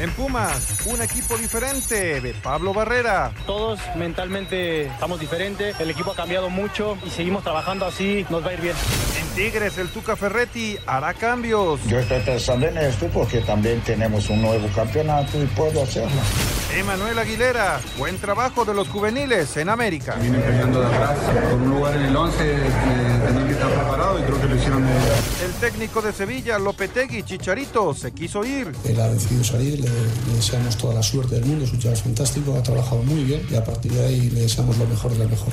En Pumas, un equipo diferente de Pablo Barrera. Todos mentalmente estamos diferentes, el equipo ha cambiado mucho y seguimos trabajando así, nos va a ir bien. Tigres, el Tuca Ferretti hará cambios. Yo estoy pensando en esto porque también tenemos un nuevo campeonato y puedo hacerlo. Emanuel Aguilera, buen trabajo de los juveniles en América. Vienen peleando de atrás, con un lugar en el 11 eh, tenían que estar preparados y creo que lo hicieron muy bien. El técnico de Sevilla, Lopetegui Chicharito, se quiso ir. Él ha decidido salir, le, le deseamos toda la suerte del mundo, es un chaval fantástico, ha trabajado muy bien y a partir de ahí le deseamos lo mejor de lo mejor.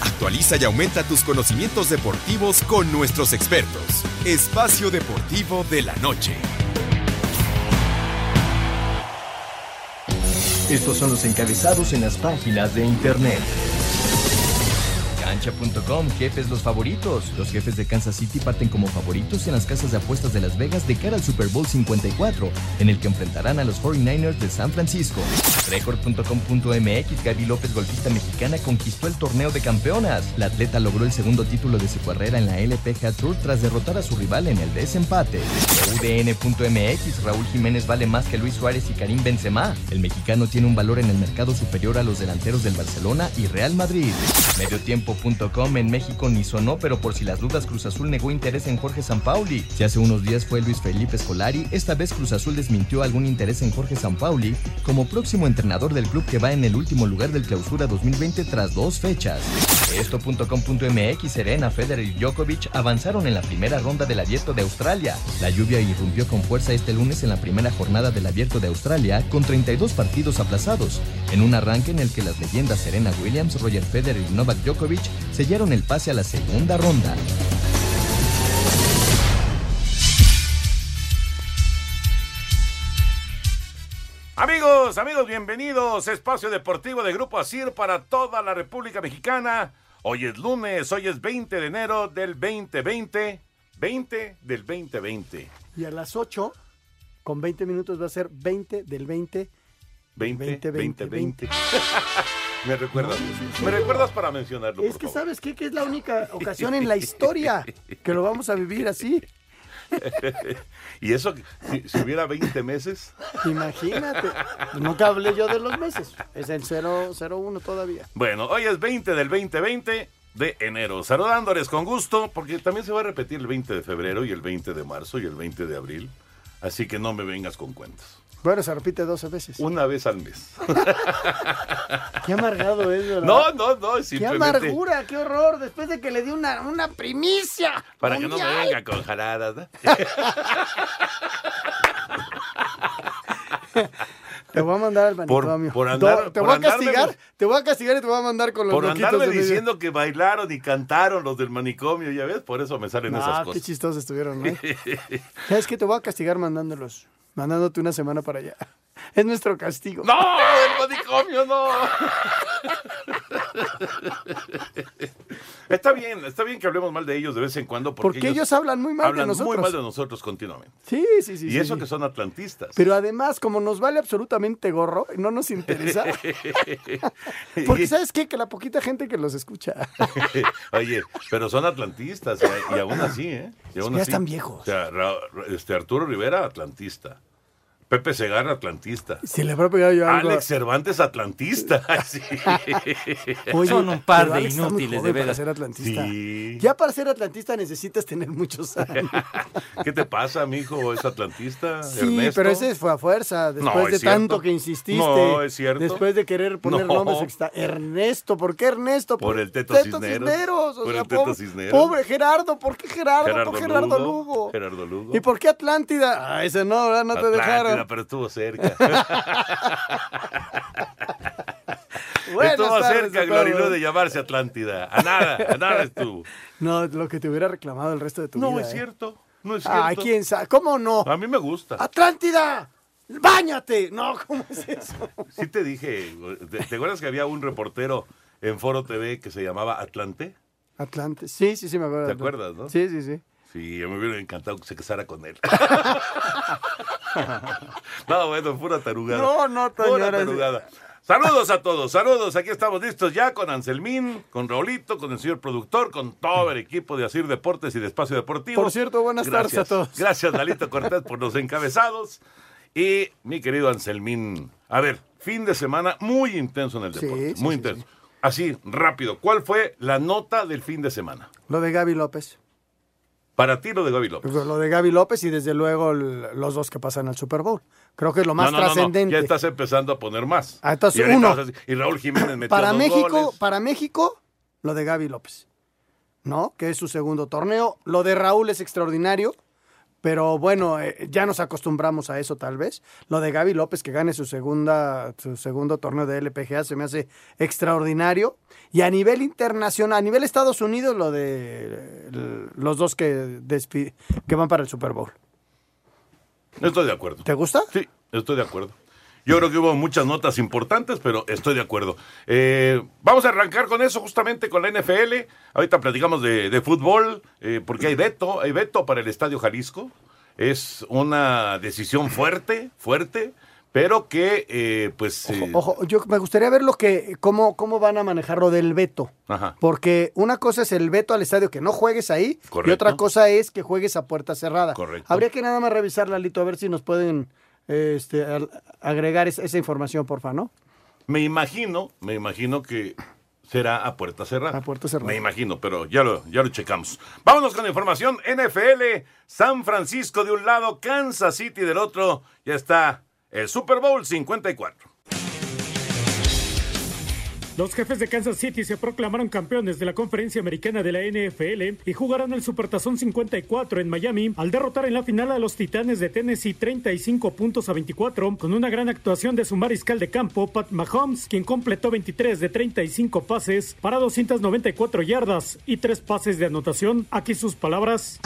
Actualiza y aumenta tus conocimientos deportivos con nuestros expertos. Espacio Deportivo de la Noche. Estos son los encabezados en las páginas de internet. Cancha.com, jefes los favoritos. Los jefes de Kansas City parten como favoritos en las casas de apuestas de Las Vegas de cara al Super Bowl 54, en el que enfrentarán a los 49ers de San Francisco. Record.com.mx, Gaby López, golfista mexicana, conquistó el torneo de campeonas. La atleta logró el segundo título de su carrera en la LPGA Tour tras derrotar a su rival en el desempate. UDN.mx, Raúl Jiménez vale más que Luis Suárez y Karim Benzema. El mexicano tiene un valor en el mercado superior a los delanteros del Barcelona y Real Madrid. Mediotiempo.com en México ni sonó, pero por si las dudas, Cruz Azul negó interés en Jorge Sampaoli. Si hace unos días fue Luis Felipe Scolari, esta vez Cruz Azul desmintió algún interés en Jorge Sampaoli como próximo entrenador del club que va en el último lugar del clausura 2020 tras dos fechas. Esto.com.mx, Serena, Federer y Djokovic avanzaron en la primera ronda del Abierto de Australia. La lluvia irrumpió con fuerza este lunes en la primera jornada del Abierto de Australia con 32 partidos aplazados, en un arranque en el que las leyendas Serena Williams, Roger Federer y Novak Djokovic sellaron el pase a la segunda ronda. Amigos, amigos, bienvenidos. Espacio Deportivo de Grupo Asir para toda la República Mexicana. Hoy es lunes, hoy es 20 de enero del 2020. 20 del 2020. Y a las 8, con 20 minutos va a ser 20 del 20. 20, 20, 20, 20. 20. me recuerdas. Me recuerdas para mencionarlo. Es por que favor? sabes qué? que es la única ocasión en la historia que lo vamos a vivir así. y eso, si, si hubiera 20 meses, Imagínate. Nunca hablé yo de los meses. Es el 001 todavía. Bueno, hoy es 20 del 2020 de enero. Saludándoles con gusto, porque también se va a repetir el 20 de febrero y el 20 de marzo y el 20 de abril. Así que no me vengas con cuentos. Bueno, se repite 12 veces. Una vez al mes. Qué amargado es, ¿verdad? No, no, no, Qué amargura, qué horror. Después de que le di una, una primicia. para que no me venga con jaladas. ¿no? Te voy a mandar al manicomio. por andar- te por voy a andarme- castigar, te voy a castigar y te voy a mandar con los Por medio. diciendo que bailaron y cantaron los del manicomio, ya ves, por eso me salen esas Ah, qué cosas. chistosos estuvieron, ¿no? ¿Sabes qué? Te voy a castigar mandándolos. Mandándote una semana para allá. Es nuestro castigo. ¡No! ¡El manicomio no! está bien, está bien que hablemos mal de ellos de vez en cuando porque, Porque ellos hablan muy mal de nosotros. muy mal de nosotros continuamente. Sí, sí, sí. y sí, eso sí. que son atlantistas. Pero además, como nos vale absolutamente gorro, no nos interesa. Porque ¿sabes qué? Que la poquita gente que los escucha. Oye, pero son atlantistas y, y aún así, ¿eh? Y aún Ya así. están viejos. O sea, este Arturo Rivera, atlantista. Pepe Segarra, atlantista. Si le habrá pegado yo algo. Alex Cervantes, atlantista. Sí. Oye, Son un par de inútiles, de para veras. ser atlantista. Sí. Ya para ser atlantista necesitas tener muchos años. ¿Qué te pasa, mijo? ¿Es atlantista? Sí, Ernesto? pero ese fue a fuerza. Después No, de cierto. tanto que insististe. No, es cierto. Después de querer poner No. nombres extra. Ernesto, ¿por qué Ernesto? Por el Teto Cisneros. Cisneros. o Por sea, el Teto pobre, Cisneros. Pobre Gerardo, ¿por qué Gerardo? Gerardo, ¿Por qué Gerardo Lugo. Lugo? Gerardo Lugo. ¿Y por qué Atlántida? Ah, ese no, ¿verdad? No te Atlántida, pero estuvo cerca. Estuvo tardes cerca. Glorilú, de llamarse Atlántida. A nada, a nada estuvo. No, lo que te hubiera reclamado el resto de tu No vida. es ¿eh? cierto. No es cierto. Ay, quién sabe. ¿Cómo no? A mí me gusta. ¡Atlántida! ¡Báñate! No, ¿cómo es eso? Sí te dije, ¿te, te acuerdas que había un reportero en Foro TV que se llamaba Atlante? Atlante. Sí, sí, sí, me acuerdo. ¿Te acuerdas, no? Sí, sí, sí. Sí, yo me hubiera encantado que se casara con él. no, bueno, pura tarugada. No, no, Pura tarugada. Saludos a todos, saludos. Aquí estamos listos ya con Anselmín, con Raulito, con el señor productor, con todo el equipo de Asir Deportes y de Espacio Deportivo. Por cierto, buenas tardes a todos. Gracias, Dalito Cortés, por los encabezados. Y mi querido Anselmín, a ver, fin de semana muy intenso en el deporte, sí, muy sí, intenso. Así, rápido, ¿cuál fue la nota del fin de semana? Lo de Gaby López. Para ti lo de Gaby López. Lo de Gaby López y desde luego el- los dos que pasan al Super Bowl. Creo que es lo más No, no, no, no, trascendente. Ya estás empezando a poner más. Ah, entonces, y, uno. y Raúl Jiménez metió Para dos México, goles. para México, lo de Gaby López. ¿No? Que es su segundo torneo. Lo de Raúl es extraordinario. Pero bueno, eh, ya nos acostumbramos a eso tal vez. Lo de Gaby López que gane su segunda, su segundo torneo de LPGA se me hace extraordinario. Y a nivel internacional, a nivel Estados Unidos, lo de los dos que, que van para el Super Bowl. Estoy de acuerdo. ¿Te gusta? Sí, estoy de acuerdo. Yo creo que hubo muchas notas importantes, pero estoy de acuerdo. Eh, vamos a arrancar con eso, justamente con la NFL. Ahorita platicamos de, de fútbol, eh, porque hay veto, hay veto para el Estadio Jalisco. Es una decisión fuerte, fuerte, pero que, eh, pues... eh, Ojo, yo me gustaría ver lo que, cómo, cómo van a manejar lo del veto. Ajá. Porque una cosa es el veto al estadio, que no juegues ahí, y Correcto. otra cosa es que juegues a puerta cerrada. Correcto. Habría que nada más revisar, Lalito, a ver si nos pueden este, agregar es- esa información, porfa, ¿no? Me imagino, me imagino que será a puerta cerrada. A puerta cerrada. Me imagino, pero ya lo, ya lo checamos. Vámonos con la información NFL. San Francisco de un lado, Kansas City del otro. Ya está el Super Bowl 54. Los jefes de Kansas City se proclamaron campeones de la conferencia americana de la NFL y jugarán el Supertazón 54 en Miami al derrotar en la final a los Titanes de Tennessee 35 puntos a 24 con una gran actuación de su mariscal de campo Pat Mahomes, quien completó 23 de 35 pases para 294 yardas y 3 pases de anotación. Aquí sus palabras.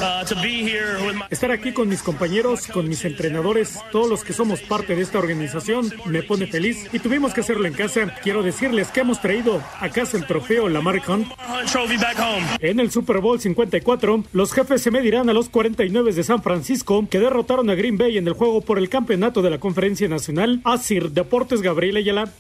Estar aquí con mis compañeros, con mis entrenadores, todos los que somos parte de esta organización, me pone feliz y tuvimos que hacerlo en casa. Quiero decirles que hemos traído a casa el trofeo Lamar Hunt. En el Super Bowl 54, los jefes se medirán a los 49 de San Francisco, que derrotaron a Green Bay en el juego por el campeonato de la Conferencia Nacional. Asir Deportes Gabriel Ayala.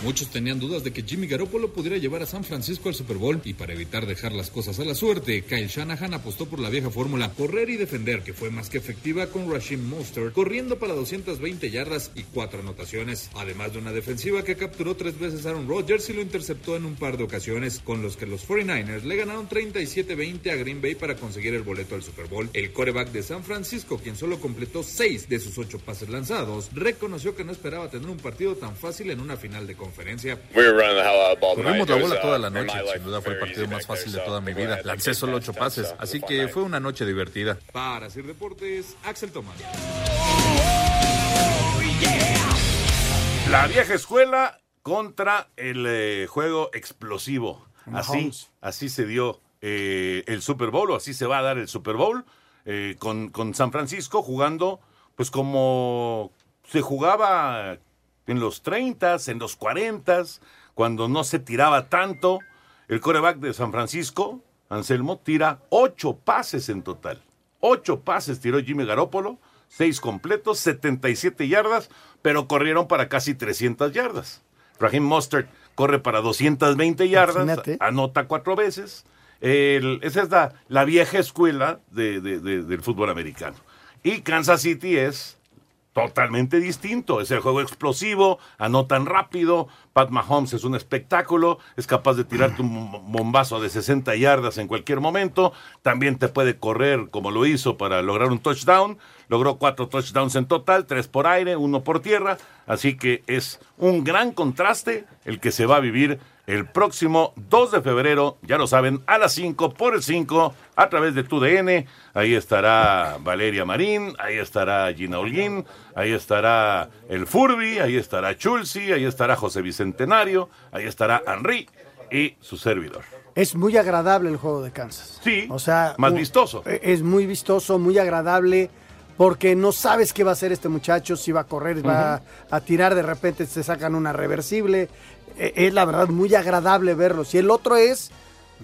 Muchos tenían dudas de que Jimmy Garoppolo pudiera llevar a San Francisco al Super Bowl y para evitar dejar las cosas a la suerte, Kyle Shanahan apostó por la vieja fórmula correr y defender que fue más que efectiva con Rashim Mostert corriendo para 220 yardas y cuatro anotaciones, además de una defensiva que capturó tres veces a Aaron Rodgers y lo interceptó en un par de ocasiones, con los que los 49ers le ganaron 37-20 a Green Bay para conseguir el boleto al Super Bowl. El coreback de San Francisco, quien solo completó seis de sus ocho pases lanzados, reconoció que no esperaba tener un partido tan fácil en una final de conferencia. Corrimos la bola toda la noche. Sin duda fue el partido más fácil de toda mi vida. Lancé solo ocho pases, así que fue una noche divertida. Para Sir Deportes, Axel Tomás. La vieja escuela contra el eh, juego explosivo. Así, así se dio eh, el Super Bowl, o así se va a dar el Super Bowl, eh, con, con San Francisco jugando, pues como se jugaba en los 30, en los 40, cuando no se tiraba tanto. El coreback de San Francisco, Anselmo, tira ocho pases en total. Ocho pases tiró Jimmy Garoppolo, seis completos, 77 yardas, pero corrieron para casi 300 yardas. Raheem Mostert corre para 220 yardas, Imagínate. anota cuatro veces. El- esa es la, la vieja escuela de- de- de- del fútbol americano. Y Kansas City es totalmente distinto. Es el juego explosivo, anotan rápido. Pat Mahomes es un espectáculo, es capaz de tirarte un bombazo de 60 yardas en cualquier momento. También te puede correr como lo hizo para lograr un touchdown. Logró cuatro touchdowns en total, tres por aire, uno por tierra. Así que es un gran contraste el que se va a vivir el próximo 2 de febrero, ya lo saben, a las 5 por el 5 a través de tu DN. Ahí estará Valeria Marín, ahí estará Gina Holguín, ahí estará el Furby, ahí estará Chulsi, ahí estará José Bicentenario, ahí estará Henry y su servidor. Es muy agradable el juego de Kansas. Sí, O sea, más un- vistoso. Es muy vistoso, muy agradable. porque no sabes qué va a hacer este muchacho, si va a correr, va a tirar, de repente se sacan una reversible. E- Es la verdad muy agradable verlos. Y el otro es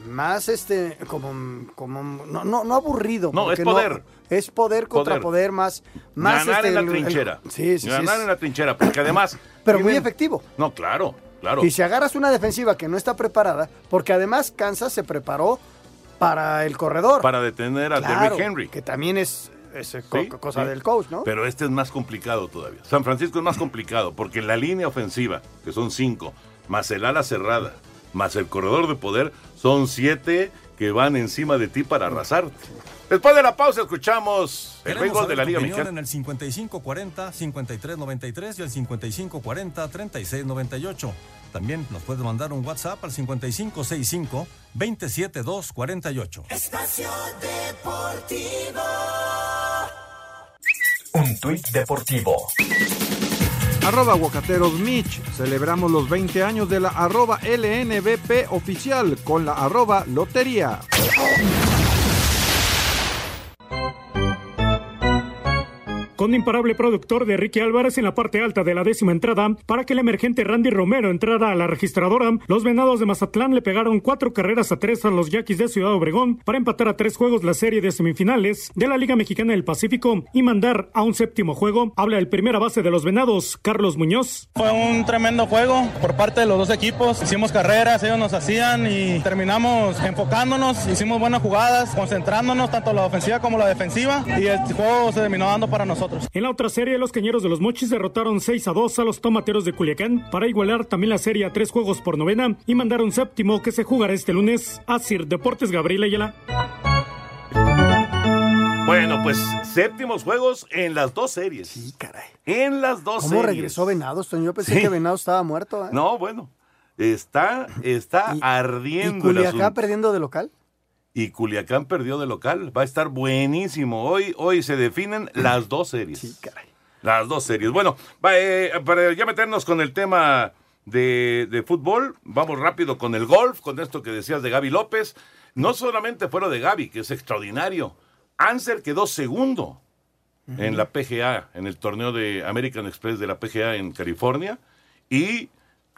más este como como no no, no aburrido No, es poder. es poder contra Poder. poder, más más Ganar este, en la el- el- trinchera. sí sí sí Ganar es- en la trinchera, porque además. pero muy efectivo No, claro, claro. y si agarras una defensiva que no está preparada porque además Kansas se preparó para el corredor Para detener a Claro, Derrick Henry. que también es, es Sí, cosa del coach no Pero este es más complicado todavía. San Francisco es más complicado porque la línea ofensiva, que son cinco, más el ala cerrada, más el corredor de poder, son siete que van encima de ti para arrasarte. Después de la pausa escuchamos el béisbol de la Liga Mexicana. en el 5540-5393 y el 5540-3698. También nos puedes mandar un WhatsApp al 5565-27248. Espacio Deportivo. Un tuit deportivo. Arroba Aguacateros Mitch. Celebramos los 20 años de la arroba LNBP oficial con la arroba Lotería. Con imparable productor de Ricky Álvarez en la parte alta de la décima entrada, para que el emergente Randy Romero entrara a la registradora, los Venados de Mazatlán le pegaron cuatro carreras a tres a los Yaquis de Ciudad Obregón para empatar a tres juegos la serie de semifinales de la Liga Mexicana del Pacífico y mandar a un séptimo juego. Habla el primera base de los Venados, Carlos Muñoz. Fue un tremendo juego por parte de los dos equipos. Hicimos carreras, ellos nos hacían y terminamos enfocándonos. Hicimos buenas jugadas, concentrándonos tanto la ofensiva como la defensiva y el juego se terminó dando para nosotros. En la otra serie, los Cañeros de los Mochis derrotaron 6 a 2 a los Tomateros de Culiacán para igualar también la serie a tres juegos por novena y mandar un séptimo que se jugará este lunes a Sir Deportes Gabriel Ayala. Bueno, pues séptimos juegos en las dos series. Sí, caray. En las dos cómo series. regresó Venados yo pensé Sí. que Venados estaba muerto ¿eh? No, bueno. Está, está ¿Y ardiendo el Culiacán perdiendo de local Y Culiacán perdió de local. Va a estar buenísimo. Hoy, hoy se definen las dos series. Sí, caray. Las dos series. Bueno, eh, para ya meternos con el tema de, de fútbol, vamos rápido con el golf, con esto que decías de Gaby López. No solamente fue lo de Gaby, que es extraordinario. Anser quedó segundo en la PGA, en el torneo de American Express de la PGA en California. Y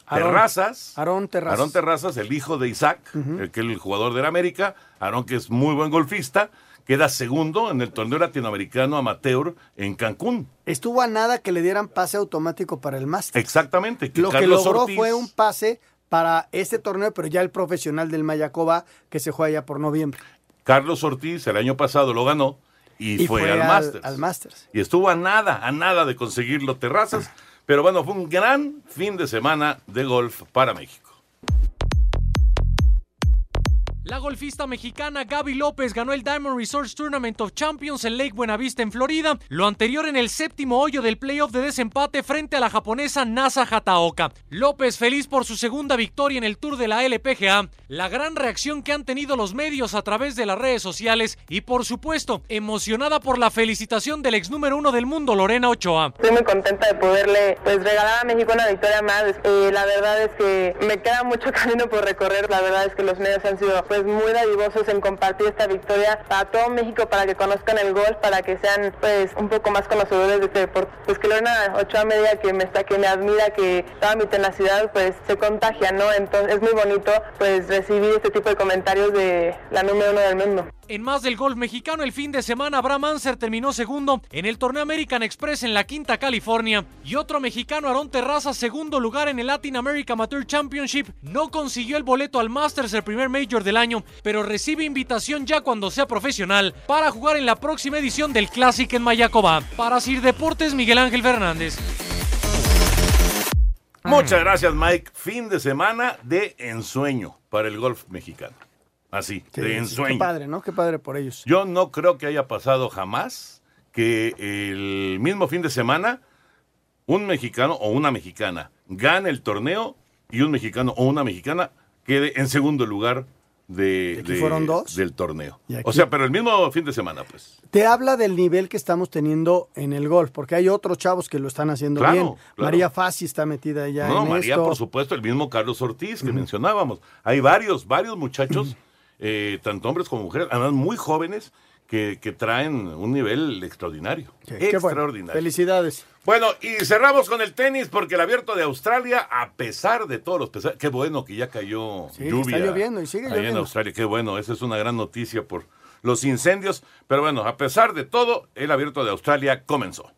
Aarón. Terrazas. Aarón Terrazas. Aarón Terrazas, el hijo de Isaac, el que es el jugador del América. Aarón, que es muy buen golfista, queda segundo en el torneo latinoamericano amateur en Cancún. estuvo a nada que le dieran pase automático para el máster Exactamente. lo que logró Ortiz- fue un pase para este torneo pero ya el profesional del Mayacoba que se juega ya por noviembre Carlos Ortiz el año pasado lo ganó y, Y fue, fue al al- Masters. al Masters. Y estuvo a nada, a nada de conseguirlo terrazas. Pero bueno, fue un gran fin de semana de golf para México. La golfista mexicana Gaby López ganó el Diamond Resorts Tournament of Champions en Lake Buenavista, en Florida, lo anterior en el séptimo hoyo del playoff de desempate frente a la japonesa Nasa Hataoka. López feliz por su segunda victoria en el Tour de la LPGA, la gran reacción que han tenido los medios a través de las redes sociales y por supuesto emocionada por la felicitación del ex número uno del mundo Lorena Ochoa. Estoy muy contenta de poderle pues regalar a México una victoria más. Eh, la verdad es que me queda mucho camino por recorrer. La verdad es que los medios han sido pues muy dadivosos en compartir esta victoria para todo México, para que conozcan el golf, para que sean pues un poco más conocedores de este deporte. Pues que Lorena Ochoa me diga que me está, que me admira, que toda mi tenacidad pues se contagia, ¿no? Entonces es muy bonito pues recibir este tipo de comentarios de la número uno del mundo. En más del golf mexicano, el fin de semana, Abraham Anser terminó segundo en el torneo American Express en la Quinta California. Y otro mexicano, Aarón Terraza, segundo lugar en el Latin America Amateur Championship. No consiguió el boleto al Masters, el primer Major del año, pero recibe invitación ya cuando sea profesional para jugar en la próxima edición del Classic en Mayacoba. Para Sir Deportes, Miguel Ángel Fernández. Muchas gracias, Mike. Fin de semana de ensueño para el golf mexicano. Así, Sí, de ensueño. qué padre no qué padre por ellos Yo no creo que haya pasado jamás que el mismo fin de semana un mexicano o una mexicana gane el torneo y un mexicano o una mexicana quede en segundo lugar de, fueron dos? del torneo. O sea, pero el mismo fin de semana, pues. Te habla del nivel que estamos teniendo en el golf, porque hay otros chavos que lo están haciendo Claro, bien. claro. María Fassi está metida ya No, en María, esto. por supuesto, el mismo Carlos Ortiz que mencionábamos. Hay varios, varios muchachos, eh, tanto hombres como mujeres, además muy jóvenes, que, que traen un nivel extraordinario. Qué bueno. extraordinario. Felicidades. Bueno, y cerramos con el tenis porque el abierto de Australia, a pesar de todos los pesares, qué bueno que ya cayó Sí, lluvia. está lloviendo y sigue allá en lloviendo. Australia, qué bueno, esa es una gran noticia por los incendios. Pero bueno, a pesar de todo, el abierto de Australia comenzó.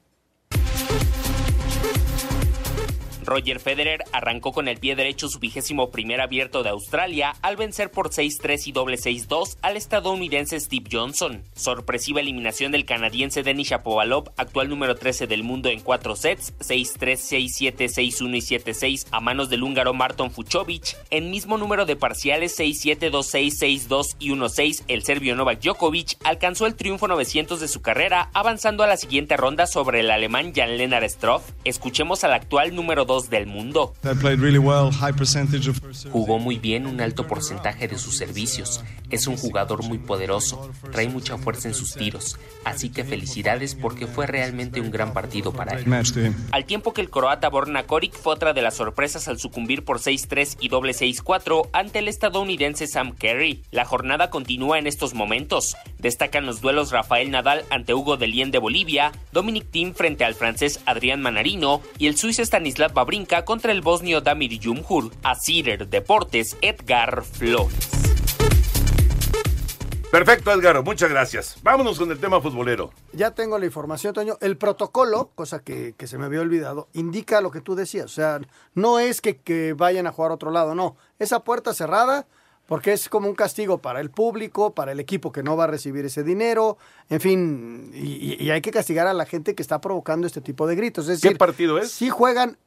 Roger Federer arrancó con el pie derecho su vigésimo primer abierto de Australia al vencer por 6-3 y doble 6-2 al estadounidense Steve Johnson. Sorpresiva eliminación del canadiense Denis Shapovalov, actual número 13 del mundo en cuatro sets, 6-3, 6-7, 6-1 y 7-6 a manos del húngaro Marton Fucovic. En mismo número de parciales 6-7, 2-6, 6-2 y 1-6, el serbio Novak Djokovic alcanzó el triunfo 900 de su carrera, avanzando a la siguiente ronda sobre el alemán Jan-Lennart Struff. Escuchemos al actual número 2 del mundo. Jugó muy bien un alto porcentaje de sus servicios. Es un jugador muy poderoso, trae mucha fuerza en sus tiros, así que felicidades porque fue realmente un gran partido para él. Al tiempo que el croata Borna Koric fue otra de las sorpresas al sucumbir por 6-3 y doble 6-4 ante el estadounidense Sam Kerry. La jornada continúa en estos momentos. Destacan los duelos Rafael Nadal ante Hugo Delien de Bolivia, Dominic Thiem frente al francés Adrián Manarino y el suizo Stanislav Babrinka contra el bosnio Damir Jumhur. A Cider Deportes, Edgar Flores. Perfecto, Edgar, muchas gracias. Vámonos con el tema futbolero. Ya tengo la información, Toño. El protocolo, cosa que, que se me había olvidado, indica lo que tú decías. O sea, no es que, que vayan a jugar a otro lado, no. Esa puerta cerrada, porque es como un castigo para el público, para el equipo que no va a recibir ese dinero, en fin, y, y hay que castigar a la gente que está provocando este tipo de gritos. Es ¿Qué decir, partido es? Si juegan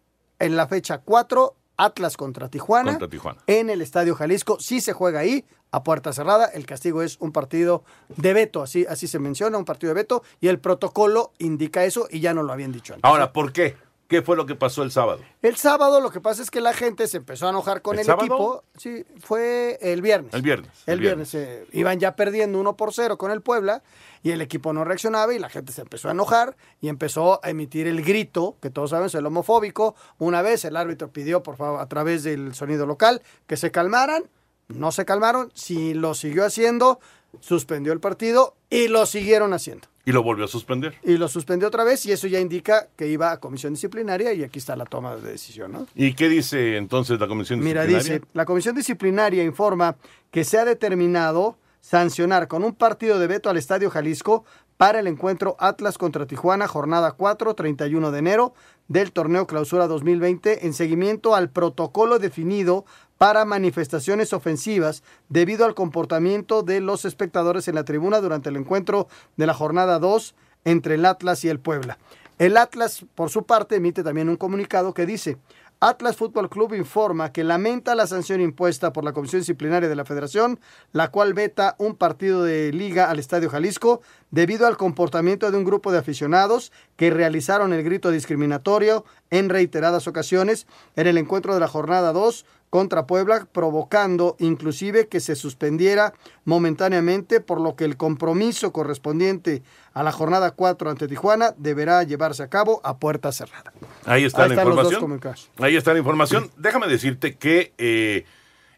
en la fecha 4, Atlas contra Tijuana, Contra Tijuana. en el Estadio Jalisco, si se juega ahí, a puerta cerrada, el castigo es un partido de veto, así, así se menciona, un partido de veto, y el protocolo indica eso y ya no lo habían dicho antes. Ahora, ¿por qué? ¿Qué fue lo que pasó el sábado? El sábado lo que pasa es que la gente se empezó a enojar con ¿El el, sábado? equipo. Sí, fue el viernes. El viernes. El viernes. eh, iban ya perdiendo 1 por 0 con el Puebla y el equipo no reaccionaba y la gente se empezó a enojar y empezó a emitir el grito, que todos saben es el homofóbico. Una vez el árbitro pidió, por favor, a través del sonido local, que se calmaran. No se calmaron. Si lo siguió haciendo, suspendió el partido y lo siguieron haciendo. Y lo volvió a suspender. Y lo suspendió otra vez y eso ya indica que iba a comisión disciplinaria y aquí está la toma de decisión, ¿no? ¿Y qué dice entonces la comisión Mira, disciplinaria? dice, la comisión disciplinaria informa que se ha determinado sancionar con un partido de veto al Estadio Jalisco para el encuentro Atlas contra Tijuana, jornada 4, 31 de enero del torneo Clausura 2020, en seguimiento al protocolo definido para manifestaciones ofensivas debido al comportamiento de los espectadores en la tribuna durante el encuentro de la jornada 2 entre el Atlas y el Puebla. El Atlas, por su parte, emite también un comunicado que dice, Atlas Fútbol Club informa que lamenta la sanción impuesta por la Comisión Disciplinaria de la Federación, la cual veta un partido de liga al Estadio Jalisco debido al comportamiento de un grupo de aficionados que realizaron el grito discriminatorio en reiteradas ocasiones en el encuentro de la jornada 2 contra Puebla, provocando inclusive que se suspendiera momentáneamente, por lo que el compromiso correspondiente a la jornada 4 ante Tijuana deberá llevarse a cabo a puerta cerrada. Ahí está Ahí la información. Ahí está la información. Déjame decirte que eh,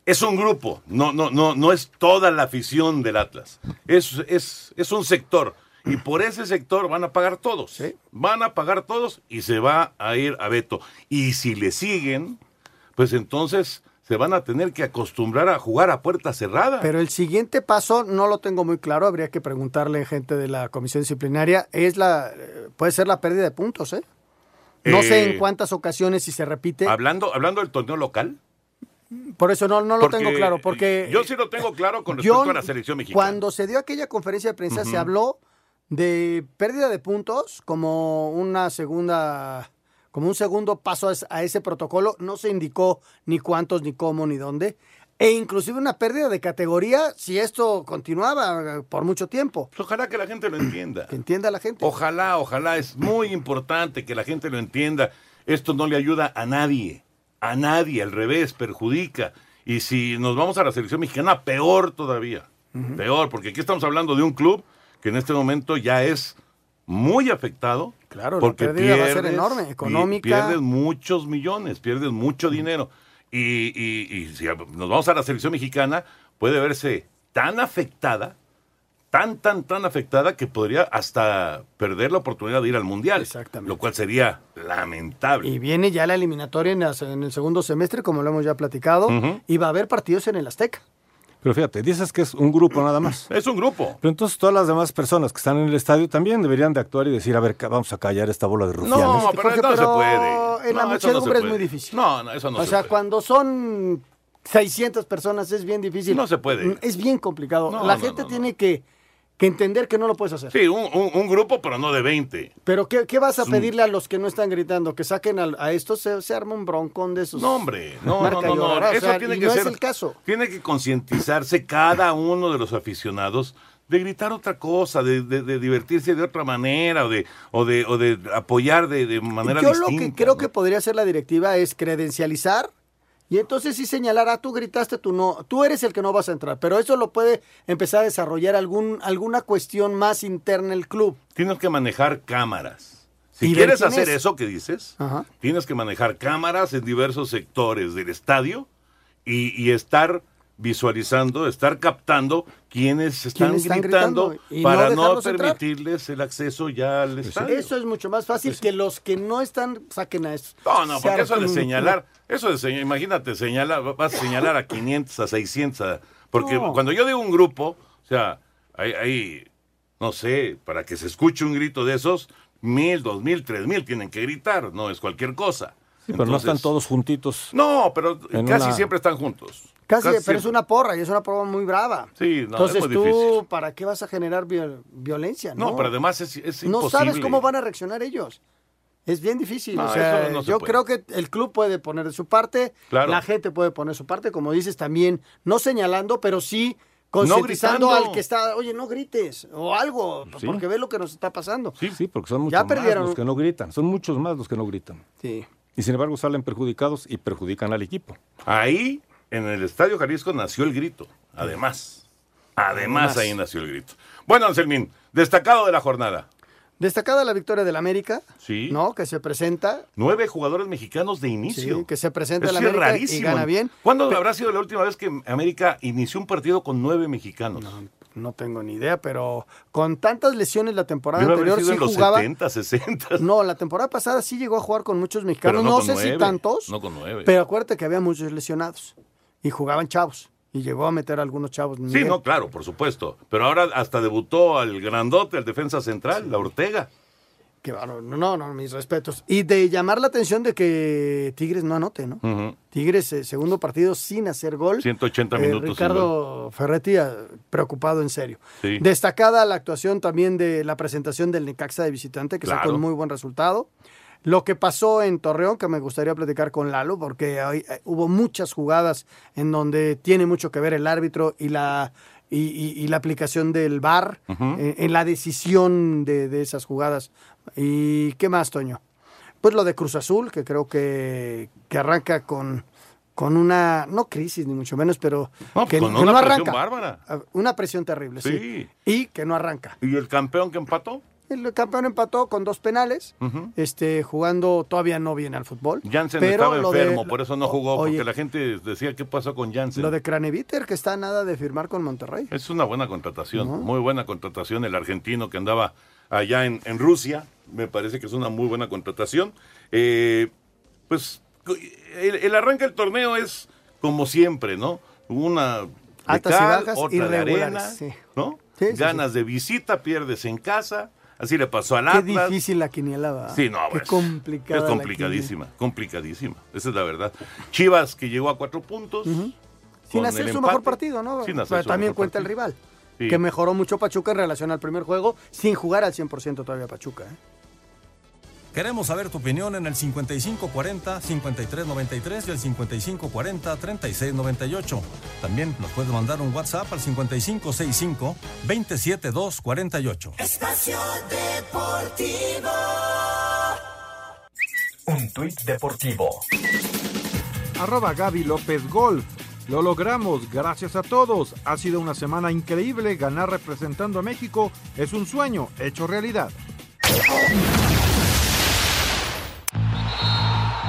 es un grupo, no, no, no, no es toda la afición del Atlas. Es, es, es un sector. Y por ese sector van a pagar todos. Van a pagar todos y se va a ir a Beto. Y si le siguen, pues entonces se van a tener que acostumbrar a jugar a puerta cerrada. Pero el siguiente paso no lo tengo muy claro, habría que preguntarle a gente de la comisión disciplinaria, es la eh, puede ser la pérdida de puntos, ¿eh? No sé Eh, en cuántas ocasiones si se repite, Hablando, hablando del torneo local. por eso no, no lo porque tengo claro, porque Yo sí lo tengo claro con yo- respecto a la selección mexicana. Cuando se dio aquella conferencia de prensa se habló de pérdida de puntos como una segunda como un segundo paso a es- a ese protocolo, no se indicó ni cuántos, ni cómo, ni dónde, e inclusive una pérdida de categoría si esto continuaba eh, por mucho tiempo. Ojalá que la gente lo entienda. Que entienda la gente. Ojalá, ojalá, es muy importante que la gente lo entienda. Esto no le ayuda a nadie, a nadie, al revés, perjudica. Y si nos vamos a la selección mexicana, peor todavía, peor, porque aquí estamos hablando de un club que en este momento ya es muy afectado. Claro, la porque pérdida va a ser pierdes- enorme, económica. Pierdes muchos millones, pierdes mucho dinero. Y, y- y si nos vamos a la selección mexicana, puede verse tan afectada tan, tan, tan afectada que podría hasta perder la oportunidad de ir al Mundial. Exactamente. Lo cual sería lamentable. Y viene ya la eliminatoria en el segundo semestre, como lo hemos ya platicado, y va a haber partidos en el Azteca. Pero fíjate, dices que es un grupo nada más. Es un grupo. Pero entonces todas las demás personas que están en el estadio también deberían de actuar y decir, a ver, vamos a callar esta bola de rufianes. No, pero Jorge, no se pero puede. En la no muchedumbre es muy difícil. No, no, eso no o se sea, puede. cuando son 600 personas es bien difícil. No se puede. Es bien complicado. No, la no, gente no, no. tiene que, que entender que no lo puedes hacer. Sí, un, un- un grupo, pero no de 20. Pero ¿qué, qué vas a pedirle a los que no están gritando? Que saquen al- a, estos, se, se arma un broncón de esos. No, hombre, no, no, no, o Eso sea, tiene que no ser. es el caso. Tiene que concientizarse cada uno de los aficionados de gritar otra cosa, de, de- de divertirse de otra manera o de, o de, o de apoyar de, de manera Yo distinta. lo que creo que podría hacer la directiva es credencializar y entonces sí señalar, ah, tú gritaste, tú no, tú eres el que no vas a entrar, pero eso lo puede empezar a desarrollar algún, alguna cuestión más interna el club. Tienes que manejar cámaras. Si quieres hacer es. eso que dices, Ajá. tienes que manejar cámaras en diversos sectores del estadio y, y estar visualizando, estar captando quienes están, ¿Quiénes están gritando, para no no, dejarlos entrar. permitirles el acceso ya al estadio. Eso es mucho más fácil que los que no están saquen a eso. No, no, porque eso de señalar, eso de señalar, imagínate, señalar, vas a señalar a 500, a 600, a- porque No. cuando yo digo un grupo, o sea, hay, hay, no sé, para que se escuche un grito de esos, mil, dos mil, tres mil tienen que gritar, no es cualquier cosa. Sí, pero no están todos juntitos. No, pero casi una- siempre están juntos. Casi, pero es una porra y es una porra muy brava. Sí, no, Entonces es muy tú, difícil. ¿para qué vas a generar viol- violencia? No, No, pero además es, es no imposible. sabes cómo van a reaccionar ellos. Es bien difícil. No, o sea, no se yo puede. creo que el club puede poner de su parte, Claro. la gente puede poner su parte, como dices también, no señalando, pero sí concientizando al que está, oye, no grites, o algo, Sí. porque ve lo que nos está pasando. Sí, sí, porque son muchos Ya más perdieron. los que no gritan. Son muchos más los que no gritan. Sí. Y sin embargo salen perjudicados y perjudican al equipo. Ahí, en el Estadio Jalisco, nació el grito. Además. Además, Además. ahí nació el grito. Bueno, Anselmín, destacado de la jornada. Destacada la victoria del América, Sí. ¿no? Que se presenta, Nueve jugadores mexicanos de inicio. sí, que se presenta el América y rarísimo. gana bien. ¿Cuándo habrá sido la última vez que América inició un partido con nueve mexicanos? No tengo ni idea, pero con tantas lesiones la temporada Debe anterior sido sí en los jugaba. 70, 60. No, la temporada pasada sí llegó a jugar con muchos Pero mexicanos, no, con sé si tantos, No con nueve. pero acuérdate que había muchos lesionados y jugaban chavos y llegó a meter a algunos chavos. Sí, no, claro, por supuesto. Pero ahora hasta debutó al grandote, al defensa central, la Ortega. Qué bárbaro. No, no, mis respetos. Y de llamar la atención de que Tigres no anote, ¿no? Tigres, eh, segundo partido sin hacer gol. 180 Eh, minutos. Ricardo Ferretti, eh, preocupado en serio. Sí. Destacada la actuación también de la presentación del Necaxa de visitante, que sacó un muy buen resultado. Lo que pasó en Torreón, que me gustaría platicar con Lalo, porque hay- eh, hubo muchas jugadas en donde tiene mucho que ver el árbitro y la, y, y- y la aplicación del VAR Ujú. en, en la decisión de, de esas jugadas. ¿Y qué más, Toño? Pues lo de Cruz Azul, que creo que, que arranca con, con una, no crisis ni mucho menos, pero No, que, con que una no presión arranca. bárbara. Ah, Una presión terrible, sí. Sí. Y que no arranca. ¿Y el campeón que empató? El campeón empató con dos penales, este, jugando todavía no bien al fútbol. Jansen pero estaba de- enfermo, por eso no jugó, Oye, porque la gente decía qué pasó con Jansen. Lo de Craneviter, que está a nada de firmar con Monterrey. Es una buena contratación, muy buena contratación. El argentino que andaba allá en, en Rusia, me parece que es una muy buena contratación. Eh, pues el, el arranque del torneo es como siempre, ¿no? Una Altas y cal, bajas, otra de irregulares, arena, sí. ¿no? Sí, sí, Ganas de visita, pierdes en casa. Así le pasó al Qué Atlas. difícil la quiniela, ¿verdad? Sí, no, Qué pues, complicada. Es complicadísima, complicadísima. Esa es la verdad. Chivas que llegó a cuatro puntos. Sin hacer su empate. mejor partido, ¿no? Sin hacer Pero su también mejor cuenta el rival. Sí. Que mejoró mucho Pachuca en relación al primer juego, sin jugar al 100% todavía Pachuca. ¿eh? Queremos saber tu opinión en el 5540-5393 y el 5540-3698. También nos puedes mandar un WhatsApp al 5565-27248. Espacio Deportivo. Un tuit deportivo. Arroba Gaby López Golf. Lo logramos, gracias a todos. Ha sido una semana increíble. Ganar representando a México es un sueño hecho realidad.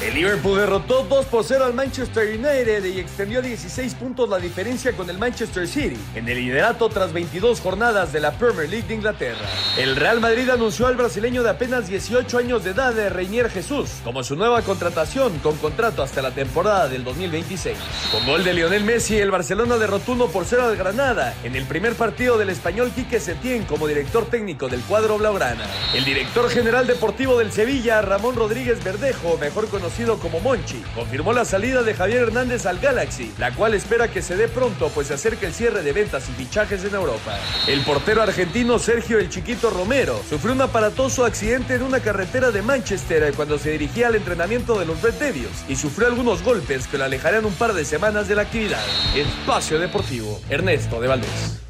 El Liverpool derrotó 2 por 0 al Manchester United y extendió a 16 puntos la diferencia con el Manchester City en el liderato tras 22 jornadas de la Premier League de Inglaterra. El Real Madrid anunció al brasileño de apenas 18 años de edad de Reinier Jesús como su nueva contratación con contrato hasta la temporada del 2026. Con gol de Lionel Messi, el Barcelona derrotó 1 por 0 al Granada en el primer partido del español Quique Setién como director técnico del cuadro blaugrana. El director general deportivo del Sevilla, Ramón Rodríguez Verdejo, mejor conocido como Monchi, confirmó la salida de Javier Hernández al Galaxy, la cual espera que se dé pronto, pues se acerca el cierre de ventas y fichajes en Europa. El portero argentino Sergio El Chiquito Romero sufrió un aparatoso accidente en una carretera de Manchester cuando se dirigía al entrenamiento de los Red Devils y sufrió algunos golpes que lo alejarían un par de semanas de la actividad. Espacio Deportivo, Ernesto de Valdés.